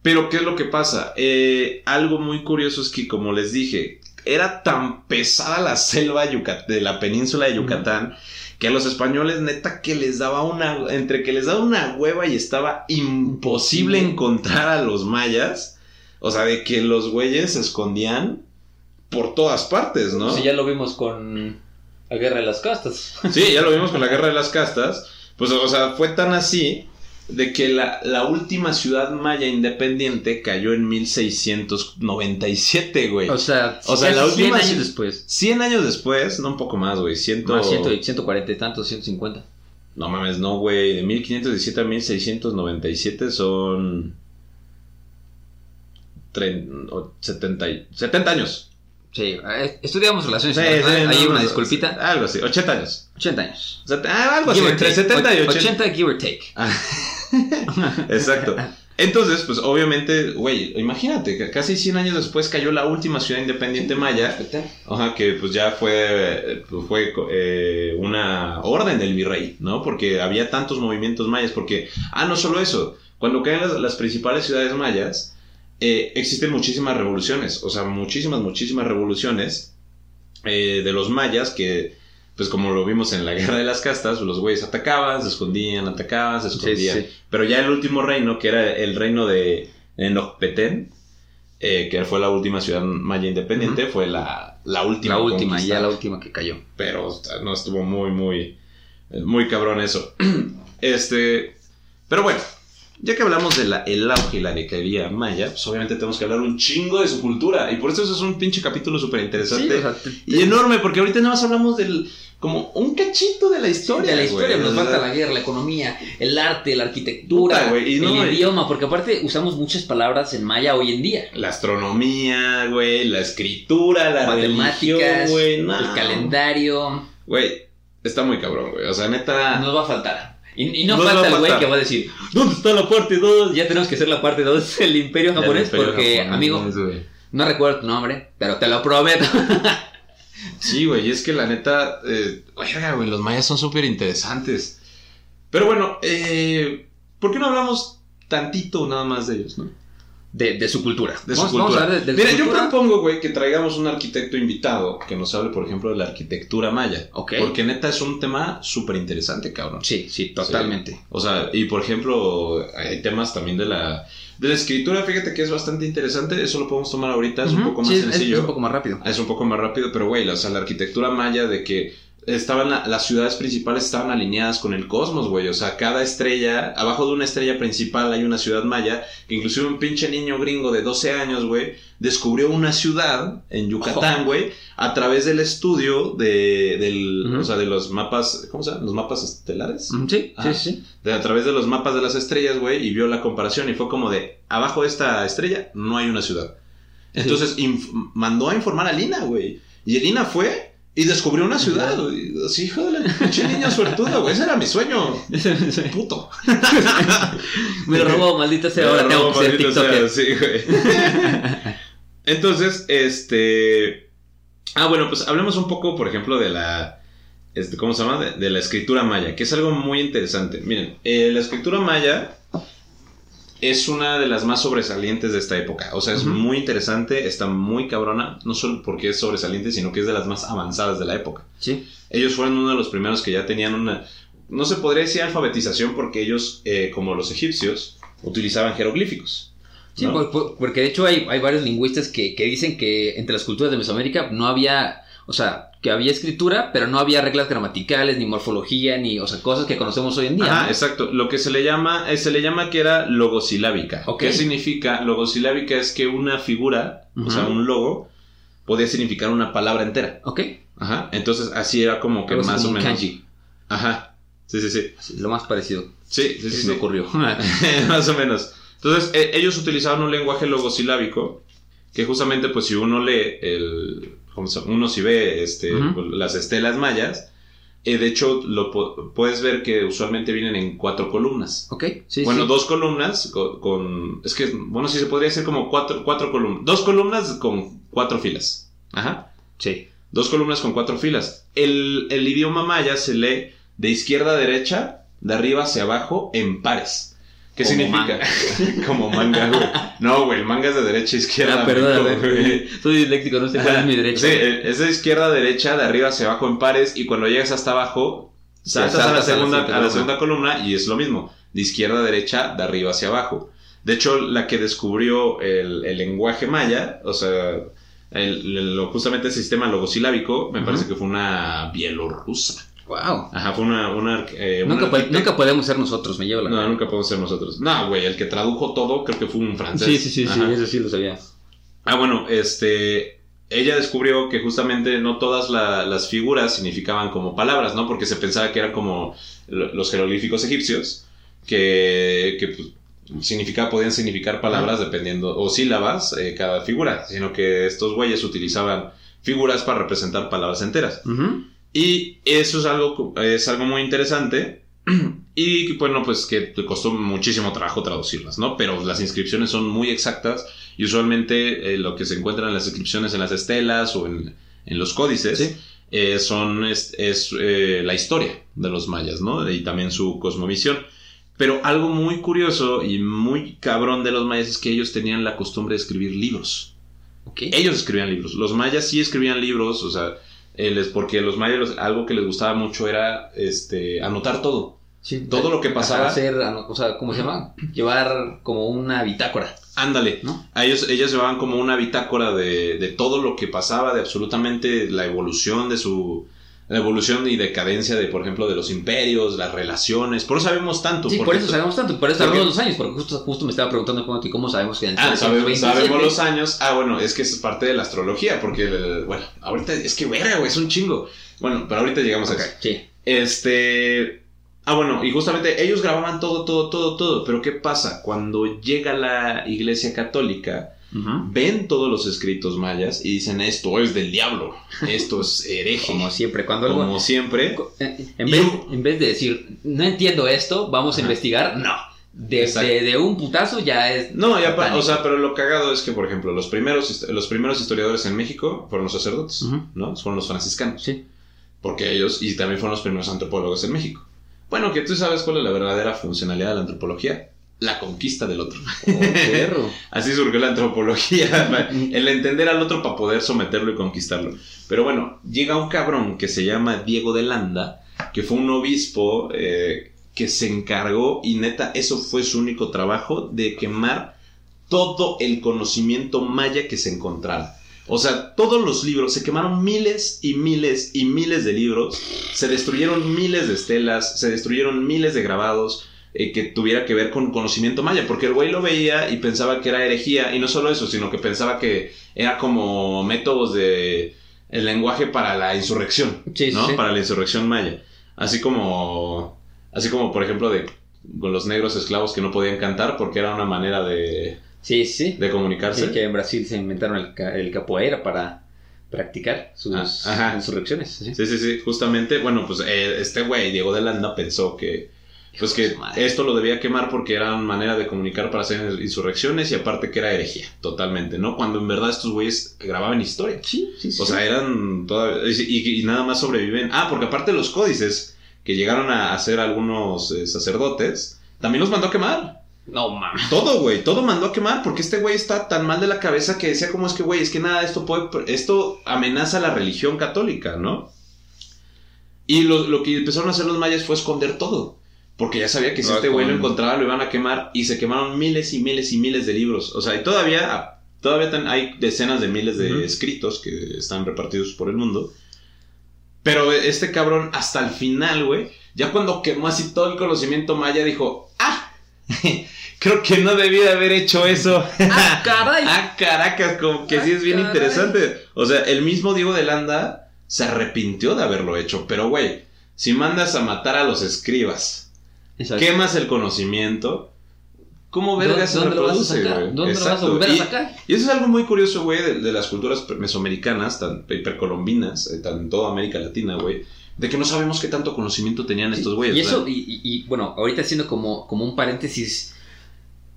Pero ¿qué es lo que pasa? Eh, algo muy curioso es que como les dije, era tan pesada la selva de la península de Yucatán que a los españoles neta que les daba una, entre que les daba una hueva y estaba imposible encontrar a los mayas. O sea, de que los güeyes se escondían por todas partes, ¿no? Sí, ya lo vimos con la guerra de las castas. Sí, ya lo vimos con la guerra de las castas. Pues, o sea, fue tan así de que la, la última ciudad maya independiente cayó en 1697, güey. O sea, O sea, la 100 última años ci- después. 100 años después, no un poco más, güey. Ciento... Más 100, 140 y tantos, 150. No mames, no, güey. De 1517 a 1697 son... tren- o 70, y- 70 años. Sí, eh, estudiamos relaciones Sí, internacionales. sí, Ahí no, una no, disculpita. Algo así, 80 años. 80 años. O sea, ah, algo así, Give or entre take. 70 y 80. 80, give or take. Ah, Exacto. Entonces, pues obviamente, güey, imagínate, que casi 100 años después cayó la última ciudad independiente maya, ajá, que pues ya fue, pues, fue eh, una orden del virrey, ¿no? Porque había tantos movimientos mayas, porque, ah, no solo eso, cuando caen las, las principales ciudades mayas, eh, existen muchísimas revoluciones, o sea, muchísimas, muchísimas revoluciones eh, de los mayas que, pues como lo vimos en la Guerra de las Castas, los güeyes atacaban, se escondían, atacaban, se escondían. sí. Pero ya el último reino, que era el reino de Enochpetén, eh, que fue la última ciudad maya independiente, fue la, la última. La última, conquista. ya la última que cayó. Pero o sea, no estuvo muy, muy, muy cabrón eso. este, pero bueno, ya que hablamos de la, el auge y la decadería maya, pues obviamente tenemos que hablar un chingo de su cultura. Y por eso eso es un pinche capítulo súper interesante. Sí, o sea, te- y enorme, porque ahorita nada más hablamos del, como un cachito de la historia. de la historia güey. nos falta la guerra, la economía, el arte, la arquitectura, Puta, güey, y el no, y- idioma, porque aparte usamos muchas palabras en maya hoy en día. La astronomía, güey, la escritura, la Matemáticas, religión, güey, no. el calendario, Güey, está muy cabrón, güey. O sea, neta. nos va a faltar. Y, y no falta el güey que va a decir, ¿dónde está la parte 2? Ya tenemos que hacer la parte 2 del Imperio Japonés, Imperio porque, japonés, amigo, no recuerdo tu nombre, pero te lo prometo. Sí, güey, y es que la neta, eh, verga, güey, los mayas son súper interesantes. Pero bueno, eh, ¿por qué no hablamos tantito nada más de ellos, no? De, de su cultura. De su cultura. de, de Mira, su yo cultura. propongo, güey, que traigamos un arquitecto invitado que nos hable, por ejemplo, de la arquitectura maya. Ok. Porque neta es un tema súper interesante, cabrón. Sí, sí, totalmente. O sea, y por ejemplo, hay temas también de la, de la escritura, fíjate que es bastante interesante, eso lo podemos tomar ahorita, es un poco más sí, es- sencillo. Es, un poco más rápido. Es un poco más rápido, pero güey, o sea, la arquitectura maya de que estaban la- las ciudades principales estaban alineadas con el cosmos, güey. O sea, cada estrella, abajo de una estrella principal hay una ciudad maya, que inclusive un pinche niño gringo de 12 años, güey, descubrió una ciudad en Yucatán, güey, a través del estudio de, del, o sea, de los mapas, ¿cómo se llama? Los mapas estelares. Ujú, Sí, Ajá. sí, sí. De- a través de los mapas de las estrellas, güey, y vio la comparación y fue como de, abajo de esta estrella no hay una ciudad. Entonces mandó a informar a Lina, güey. Y Lina fue y descubrió una ciudad, güey. Así, hijo de la pinche niña suertuda, güey. Ese era mi sueño. Puto. Me lo robó, maldita sea. Ahora Me tengo robó, que ser TikToker. sí, güey. Entonces, este. Ah, bueno, pues hablemos un poco, por ejemplo, de la. Este, ¿Cómo se llama? De, de la escritura maya, que es algo muy interesante. Miren, eh, la escritura maya es una de las más sobresalientes de esta época. O sea, es muy interesante, está muy cabrona, no solo porque es sobresaliente, sino que es de las más avanzadas de la época. Sí. Ellos fueron uno de los primeros que ya tenían una... No se podría decir alfabetización porque ellos, eh, como los egipcios, utilizaban jeroglíficos. Sí, ¿no? por- por- porque de hecho hay, hay varios lingüistas que, que dicen que entre las culturas de Mesoamérica no había, o sea, que había escritura, pero no había reglas gramaticales, ni morfología, ni, o sea, cosas que conocemos hoy en día. Ajá, ¿no? exacto. Lo que se le llama, eh, se le llama que era logosilábica. ¿Qué significa? Logosilábica es que una figura, o sea, un logo, podía significar una palabra entera. Ok, Ajá. Entonces así era como que Algo más o como menos. kanji. Ajá. Sí, sí, sí. Lo más parecido Sí, sí, sí. se me ocurrió. más o menos. Entonces, eh, ellos utilizaban un lenguaje logosilábico que justamente, pues, si uno lee el... Uno si ve este, Ujú. las estelas mayas, eh, de hecho, lo puedes ver que usualmente vienen en cuatro columnas. ok, sí, bueno, sí. dos columnas con, con- Es que, bueno, sí se podría hacer como cuatro, cuatro columnas. Dos columnas con cuatro filas. Ajá. Sí. Dos columnas con cuatro filas. El, el idioma maya se lee de izquierda a derecha, de arriba hacia abajo, en pares. ¿Qué Como significa? Como manga, güey. No, güey, el manga es de derecha a izquierda. Ah, perdón, güey. soy disléxico, no sé cuál es mi derecho. Sí, es de izquierda a derecha, de arriba hacia abajo en pares, y cuando llegas hasta abajo, saltas a la saltas a la segunda, a la columna. segunda columna y es lo mismo. De izquierda a derecha, de arriba hacia abajo. De hecho, la que descubrió el, el lenguaje maya, o sea, el- el- lo- justamente el sistema logosilábico, me parece que fue una bielorrusa. Wow. Ajá, fue una... una, eh, una Nunca, po- arquitecta- nunca podemos ser nosotros, me llevo la No, nunca podemos ser nosotros. No, güey, el que tradujo todo creo que fue un francés. Sí, sí, sí, sí, eso sí lo sabía. Ah, bueno, este. Ella descubrió que justamente no todas la- las figuras significaban como palabras, ¿no? Porque se pensaba que eran como lo- los jeroglíficos egipcios, que, que pues, podían significar palabras dependiendo, o sílabas, eh, cada figura, sino que estos güeyes utilizaban figuras para representar palabras enteras. Ujú. Y eso es algo, es algo muy interesante. Y bueno, pues que te costó muchísimo trabajo traducirlas, ¿no? Pero las inscripciones son muy exactas y usualmente eh, lo que se encuentra en las inscripciones en las estelas o en, en los códices Sí. eh, son es, es, eh, la historia de los mayas, ¿no? Y también su cosmovisión. Pero algo muy curioso y muy cabrón de los mayas es que ellos tenían la costumbre de escribir libros. Ok. Ellos escribían libros. Los mayas sí escribían libros, o sea, les- porque los mayas los- algo que les gustaba mucho era este, anotar todo. Sí, todo lo que pasaba- Hacer, o sea, ¿cómo se llama? Llevar como una bitácora, Ándale. ¿no? A ellos, ellas llevaban como una bitácora de, de todo lo que pasaba, de absolutamente la evolución de su. La evolución y decadencia de, por ejemplo, de los imperios, las relaciones. Por eso sabemos tanto. Sí, por eso sabemos tanto, por eso sabemos los años, porque justo, justo me estaba preguntando cómo, cómo sabemos que Ah, sabemos, 1927 sabemos los años. Ah, bueno, es que es parte de la astrología, porque, el- bueno, ahorita es que, verga, güey, es un chingo. Bueno, pero ahorita llegamos a Ok, eso. Sí. Este. Ah, bueno, y justamente ellos grababan todo, todo, todo, todo. Pero ¿qué pasa? Cuando llega la iglesia católica, ven todos los escritos mayas y dicen: Esto es del diablo, esto es hereje. Como siempre, cuando algo... Como siempre. Eh, En vez, en vez de decir, no entiendo esto, vamos a investigar, no. De, Exacto. de- un putazo ya es... No, ya, pa- o sea, pero lo cagado es que, por ejemplo, los primeros, los primeros historiadores en México fueron los sacerdotes. ¿no? Fueron los franciscanos. Sí. Porque ellos, y también fueron los primeros antropólogos en México. Bueno, que tú sabes cuál es la verdadera funcionalidad de la antropología. La conquista del otro. Oh. Así surgió la antropología. el entender al otro para poder someterlo y conquistarlo. Pero bueno, llega un cabrón que se llama Diego de Landa, que fue un obispo eh, que se encargó, y neta, eso fue su único trabajo, de quemar todo el conocimiento maya que se encontrara. O sea, todos los libros, se quemaron miles y miles y miles de libros, se destruyeron miles de estelas, se destruyeron miles de grabados eh, que tuviera que ver con conocimiento maya, porque el güey lo veía y pensaba que era herejía, y no solo eso, sino que pensaba que era como métodos de el lenguaje para la insurrección, Sí, ¿no? sí. Para la insurrección maya. Así como, así como por ejemplo de con los negros esclavos que no podían cantar porque era una manera de, Sí, sí. de comunicarse. Sí, que en Brasil se inventaron el, ca- el capoeira para practicar sus Ah, insurrecciones. ¿sí? Sí, sí, sí, justamente, bueno, pues eh, este güey, Diego de Landa, pensó que, pues que esto lo debía quemar porque era una manera de comunicar para hacer insurrecciones y aparte que era herejía, totalmente, ¿no? Cuando en verdad estos güeyes grababan historia. Sí, sí, sí. O sea, eran toda- y, y- y nada más sobreviven. Ah, porque aparte los códices que llegaron a hacer algunos eh, sacerdotes, también los mandó a quemar. no mames. Todo, güey, todo mandó a quemar porque este güey está tan mal de la cabeza que decía como es que, güey, es que nada, esto puede, esto amenaza la religión católica, ¿no? Y lo, lo que empezaron a hacer los mayas fue esconder todo. Porque ya sabía que si Ah, este güey lo con- encontraba lo iban a quemar y se quemaron miles y miles y miles de libros. O sea, y todavía, todavía hay decenas de miles de escritos que están repartidos por el mundo. Pero este cabrón, hasta el final, güey, ya cuando quemó así todo el conocimiento maya, dijo, ah, creo que no debía de haber hecho eso. ¡Ah, caray! ah, caracas, como que Ah, sí es bien caray. interesante. O sea, el mismo Diego de Landa se arrepintió de haberlo hecho, pero güey, si mandas a matar a los escribas, Exacto. quemas el conocimiento, ¿cómo verga se ¿Dónde lo vas a reproduce, güey? ¿Dónde lo vas a volver a sacar? y eso es algo muy curioso, güey, de, de las culturas mesoamericanas, tan precolombinas, eh, tan en toda América Latina, güey, de que no sabemos qué tanto conocimiento tenían estos güeyes. Y eso, y, y- y, bueno, ahorita haciendo como, como un paréntesis,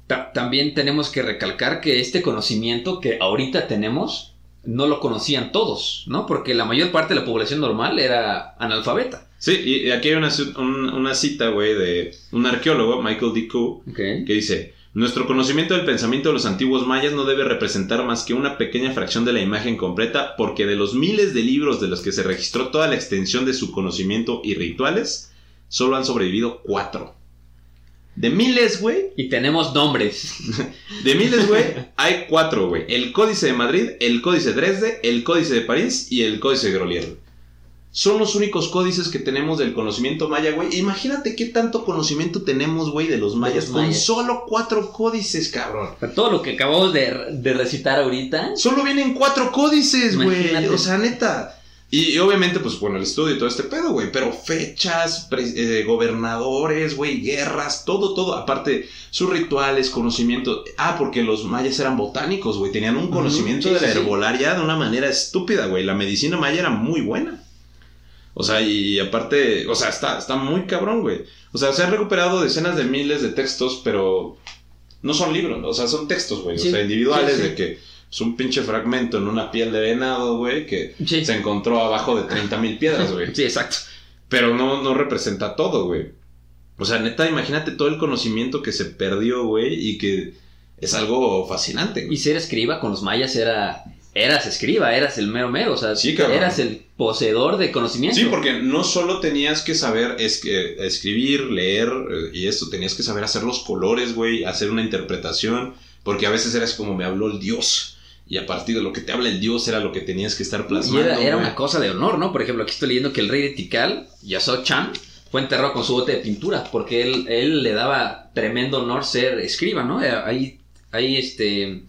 ta- también tenemos que recalcar que este conocimiento que ahorita tenemos no lo conocían todos, ¿no? Porque la mayor parte de la población normal era analfabeta. Sí, y aquí hay una, un- una cita, güey, de un arqueólogo, Michael D. Koo, que dice, nuestro conocimiento del pensamiento de los antiguos mayas no debe representar más que una pequeña fracción de la imagen completa, porque de los miles de libros de los que se registró toda la extensión de su conocimiento y rituales, solo han sobrevivido cuatro. De miles, güey, Y tenemos nombres. de miles, güey, hay cuatro, güey. El Códice de Madrid, el Códice de Dresde, el Códice de París y el Códice de Grolier. Son los únicos códices que tenemos del conocimiento maya, güey. Imagínate qué tanto conocimiento tenemos, güey, de los mayas. los Con solo cuatro códices, cabrón. Todo lo que acabamos de, de recitar ahorita. Solo vienen cuatro códices, güey. O sea, neta. Y, y obviamente, pues, bueno, el estudio y todo este pedo, güey. Pero fechas, pre- eh, gobernadores, güey, guerras, todo, todo. Aparte, sus rituales, conocimiento. Ah, porque los mayas eran botánicos, güey. Tenían un conocimiento sí, de la sí. herbolaria de una manera estúpida, güey. La medicina maya era muy buena. O sea, y aparte, o sea, está, está muy cabrón, güey. O sea, se han recuperado decenas de miles de textos, pero no son libros, o sea, son textos, güey. Sí, o sea, individuales de que es un pinche fragmento en una piel de venado, güey, que Sí. se encontró abajo de 30 mil piedras, güey. Sí, exacto. Pero no, no representa todo, güey. O sea, neta, imagínate todo el conocimiento que se perdió, güey, y que es algo fascinante, Y güey. ser escriba con los mayas era. Eras escriba, eras el mero mero. O sea, Sí, eras el poseedor de conocimiento. Sí, porque no solo tenías que saber es escribir, leer eh, y esto, tenías que saber hacer los colores, güey, hacer una interpretación, porque a veces eras como me habló el dios, y a partir de lo que te habla el dios era lo que tenías que estar Y plasmando. era, una cosa de honor, ¿no? Por ejemplo, aquí estoy leyendo que el rey de Tikal, Yasó Chan, fue enterrado con su bote de pintura, porque él, él le daba tremendo honor ser escriba, ¿no? Eh, Ahí, ahí este...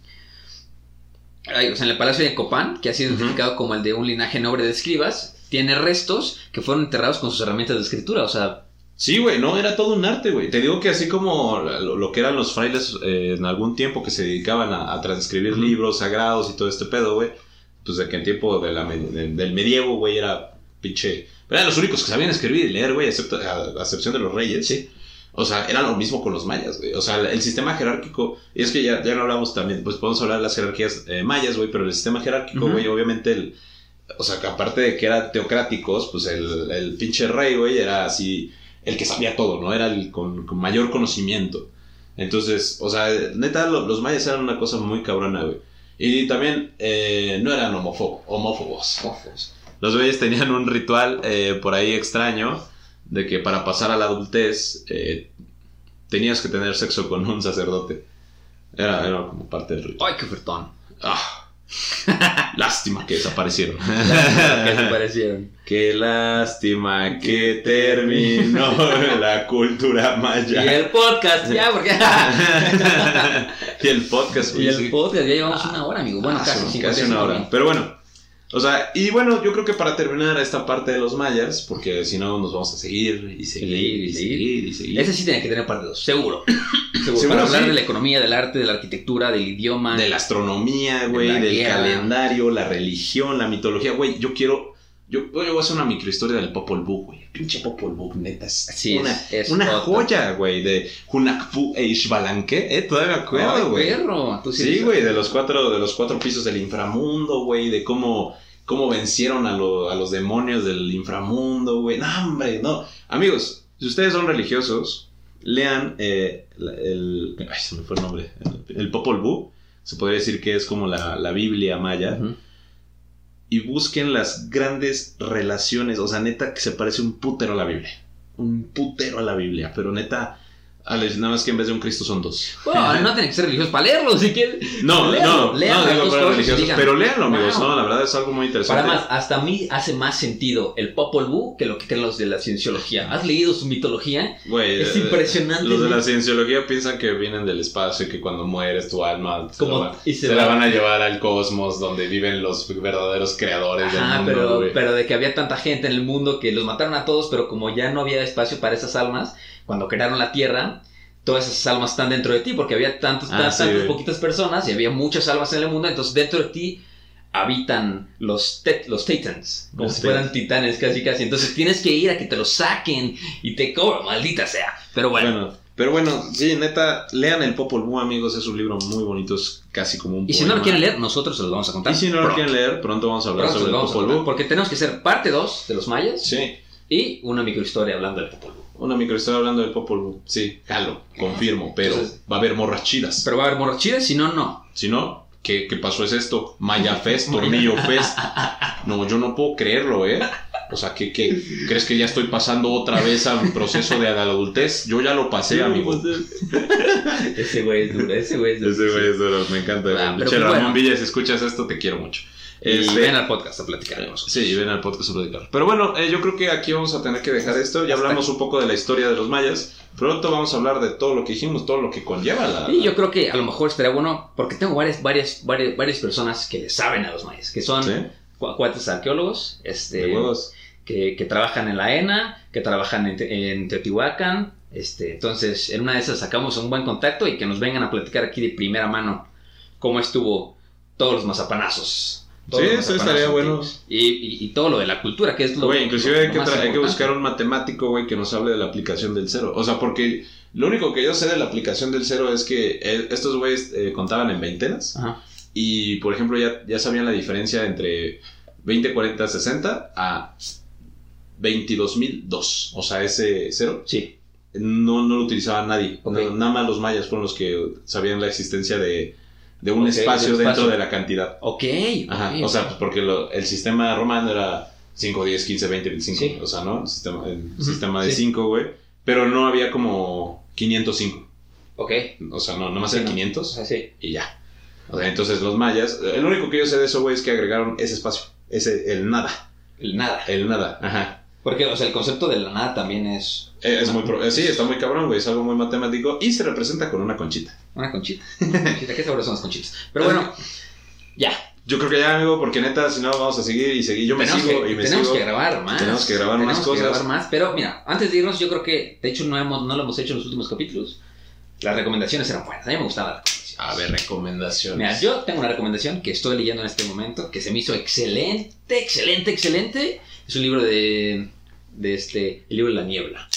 ahí, o sea, en el palacio de Copán, que ha sido identificado como el de un linaje noble de escribas, tiene restos que fueron enterrados con sus herramientas de escritura, o sea... Sí, güey, no, era todo un arte, güey. Te digo que así como lo, lo que eran los frailes eh, en algún tiempo que se dedicaban a, a transcribir libros sagrados y todo este pedo, güey, pues de que en tiempo de la de- del medievo, güey, era pinche... Eran los únicos que sabían escribir y leer, güey, excepto, a, a excepción de los reyes. Sí. O sea, era lo mismo con los mayas, güey. O sea, el sistema jerárquico, y es que ya, ya no hablamos también, pues podemos hablar de las jerarquías eh, mayas, güey, pero el sistema jerárquico, güey, obviamente el... O sea, que aparte de que eran teocráticos, pues el, el pinche rey, güey, era así, el que sabía todo, ¿no? Era el con, con mayor conocimiento. Entonces, o sea, neta, lo- los mayas eran una cosa muy cabrona, güey. Y también eh, no eran homófobos, homófobos. Los güeyes tenían un ritual eh, por ahí extraño de que para pasar a la adultez eh, tenías que tener sexo con un sacerdote. Era, era como parte del ritual. ¡Ay, qué ofertón! Ah, lástima que desaparecieron. ¿Qué te parecieron? Qué lástima que terminó la cultura Y maya. el podcast, ya, porque... y el podcast, y el podcast, ya llevamos una hora, amigo. Bueno, Ah, casi, sí, 55 casi una hora. Pero bueno, O sea, y bueno, yo creo que para terminar esta parte de los mayas, porque si no nos vamos a seguir y seguir y seguir y seguir. Ese sí tiene que tener parte 2, seguro. Seguro, Seguro, para hablar sí. de la economía, del arte, de la arquitectura, del idioma. De la astronomía, güey, del guerra. calendario, la religión, la mitología, güey. Yo quiero. Yo, yo voy a hacer una microhistoria del Popol Vuh, güey. Pinche Popol Vuh, neta. Es Sí, una, es- una otra. joya, güey, de Hunakpu e Ishbalanque. Eh, todavía me acuerdo, güey. perro. Tú Sí, güey, de los cuatro, de los cuatro pisos del inframundo, güey, de cómo, cómo vencieron a, lo- a los demonios del inframundo, güey. No, hombre, no. Amigos, si ustedes son religiosos, lean eh, el. Ay, se me fue el nombre. El, el Popol Vuh. Se podría decir que es como la, la Biblia maya. Ujú. Y busquen las grandes relaciones. O sea, neta, que se parece un putero a la Biblia. Un putero a la Biblia. Pero neta, Alex, nada más que en vez de un Cristo son dos. Bueno, no tienen que ser religiosos para leerlo, si quieren. No, Léanlo, no, no digo para religiosos, pero léanlo, amigos, no, la verdad es algo muy interesante. Para más, hasta a mí hace más sentido el Popol Vuh que lo que creen los de la cienciología. ¿Has leído su mitología? Güey, Es eh, impresionante, Los de la cienciología piensan que vienen del espacio y que cuando mueres tu alma se, Como- la, van, y se se va. la van a llevar al cosmos donde viven los verdaderos creadores Ajá, del mundo, pero de que había tanta gente en el mundo que los mataron a todos, pero como ya no había espacio para esas almas, cuando crearon la Tierra, todas esas almas están dentro de ti, porque había tantos, Ah, sí, tantas poquitas personas y había muchas almas en el mundo, entonces dentro de ti habitan los, los titans, como Los si fueran titanes casi casi. Entonces tienes que ir a que te los saquen y te cobran, maldita sea. Pero bueno, Bueno, pero bueno, sí, neta, lean el Popol Vuh, amigos, es un libro muy bonito, es casi como un y si no lo quieren leer, nosotros se los vamos a contar. Y si no lo quieren leer, pronto vamos a hablar Pronto sobre el Popol Vuh. porque tenemos que hacer parte 2 de los mayas Sí, y una microhistoria hablando del Popol Vuh. Una microhistoria hablando del Popol Vuh. Sí, jalo, confirmo, pero Entonces- va a haber morras chidas. Pero va a haber morras chidas, si no, no. Si no, ¿qué, qué pasó es esto? Maya Fest, Tornillo Fest. No, yo no puedo creerlo, ¿eh? O sea, ¿qué, qué, crees que ya estoy pasando otra vez al proceso de la adultez? Yo ya lo pasé, amigo. Ese güey es duro, ese güey es duro. Ese güey es duro, me encanta. Ah, Che, pues Ramón bueno. Villa, si escuchas esto, te quiero mucho. Y Este, ven al podcast a platicar con nosotros. Sí, ven al podcast a platicar. Pero bueno, eh, yo creo que aquí vamos a tener que dejar esto. Ya hablamos un poco de la historia de los mayas. Pronto vamos a hablar de todo lo que dijimos, todo lo que conlleva la... Y yo creo que a lo mejor estaría bueno, porque tengo varias, varias, varias, varias personas que le saben a los mayas, que son ¿Sí? cu- cuates arqueólogos, este, que, que trabajan en la ENA, que trabajan en, en Teotihuacán. Este, entonces, en una de esas sacamos un buen contacto y que nos vengan a platicar aquí de primera mano cómo estuvo todos los mazapanazos. Sí, eso estaría bueno. Y, y- y todo lo de la cultura, que es lo Güey, inclusive lo hay que, más tra- hay que buscar un matemático, güey, que nos hable de la aplicación del cero. O sea, porque lo único que yo sé de la aplicación del cero es que eh, estos güeyes eh, contaban en veintenas. Ajá. Y, por ejemplo, ya, ya sabían la diferencia entre 20, 40, 60 a 22.002. O sea, ese cero Sí, no, no lo utilizaba nadie. Ok. No, nada más los mayas fueron los que sabían la existencia de, de un Ok, espacio dentro de la cantidad. ok. Ajá, o sea, pues porque lo- el sistema romano era 5, 10, 15, 20, 25. Sí. O sea, ¿no? El sistema, el Ujú, sistema de sí. 5, güey. Pero no había como 505. Ok. O sea, no, nomás Sí, eran no. 500 O sea, sí. y ya. O sea, entonces los mayas, el único que yo sé de eso, güey, es que agregaron ese espacio. Ese, el nada. El nada. El nada, ajá. Porque, o sea, el concepto de la nada también es Eh, Es muy pro- eh, sí, está muy cabrón, güey. Es algo muy matemático y se representa con una conchita. una conchita. Una conchita. Qué sabrosas son las conchitas. Pero bueno, ya. Yo creo que ya, amigo, porque neta, si no, vamos a seguir y seguir. Yo me tenemos sigo que, y me tenemos sigo. que grabar más. Tenemos que grabar más Tenemos que cosas. grabar más. Pero mira, antes de irnos, yo creo que, de hecho, no, hemos, no lo hemos hecho en los últimos capítulos. Las recomendaciones eran buenas. A mí me gustaban las recomendaciones. A ver, recomendaciones. Mira, yo tengo una recomendación que estoy leyendo en este momento que se me hizo excelente, excelente, excelente. Es un libro de, de este, el libro de la niebla.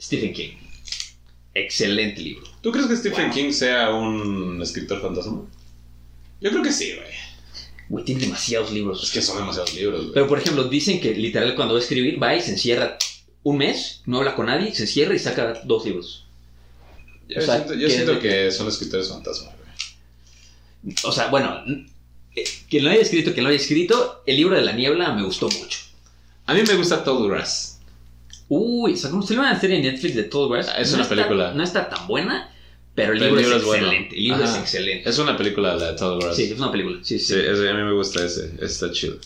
Stephen King. Excelente libro. ¿Tú crees que Stephen Wow. King sea un escritor fantasma? Yo creo que sí, güey. Güey, tiene demasiados libros. Es que son demasiados libros, güey. Pero por ejemplo, dicen que literal cuando va a escribir va y se encierra un mes, no habla con nadie, se encierra y saca dos libros. yo o sea, siento, yo que- siento que son escritores fantasma, güey. O sea, bueno, eh, quien lo haya escrito, quien lo haya escrito, el libro de la niebla me gustó mucho. A mí me gusta Todd Grass. Uy, sacó una serie en Netflix de Todd Grass. Es No una está- película. no está tan buena, pero el libro, el libro es, es bueno. excelente. El libro Ajá. es excelente. Es una película la de Todd Grass. Sí, es una película. Sí, sí. A mí me gusta ese. está chido.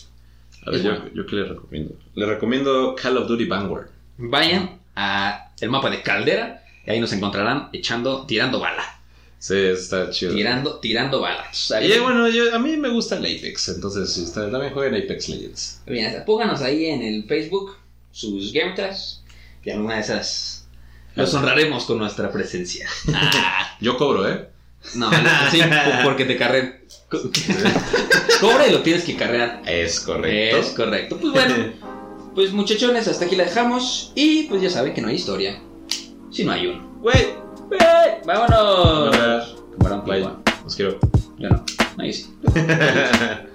A ver, yo, bueno. yo qué le recomiendo. Le recomiendo Call of Duty Vanguard. Vayan a el mapa de Caldera y ahí nos encontrarán echando, tirando bala. Sí, está chido. Tirando, tirando balas. Y bueno, yo- a mí me gusta el Apex, entonces si ustedes también jueguen Apex Legends. Bien, pónganos ahí en el Facebook sus game tags y alguna de esas los honraremos con nuestra presencia. Yo cobro, ¿eh? No, sí, po- porque te carren. Cobra y lo tienes que carrear. Es correcto. Es correcto. Pues bueno, pues muchachones, hasta aquí la dejamos. Y pues ya saben que no hay historia. Si no hay uno. Güey. ¡Vámonos! Vámonos. Camarón Bye. pingüino. Los quiero. Yo no. Ahí sí.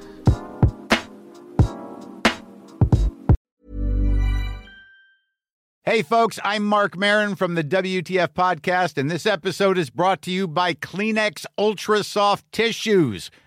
Hey, folks, I'm Mark Marin from the WTF Podcast, and this episode is brought to you by Kleenex Ultra Soft Tissues,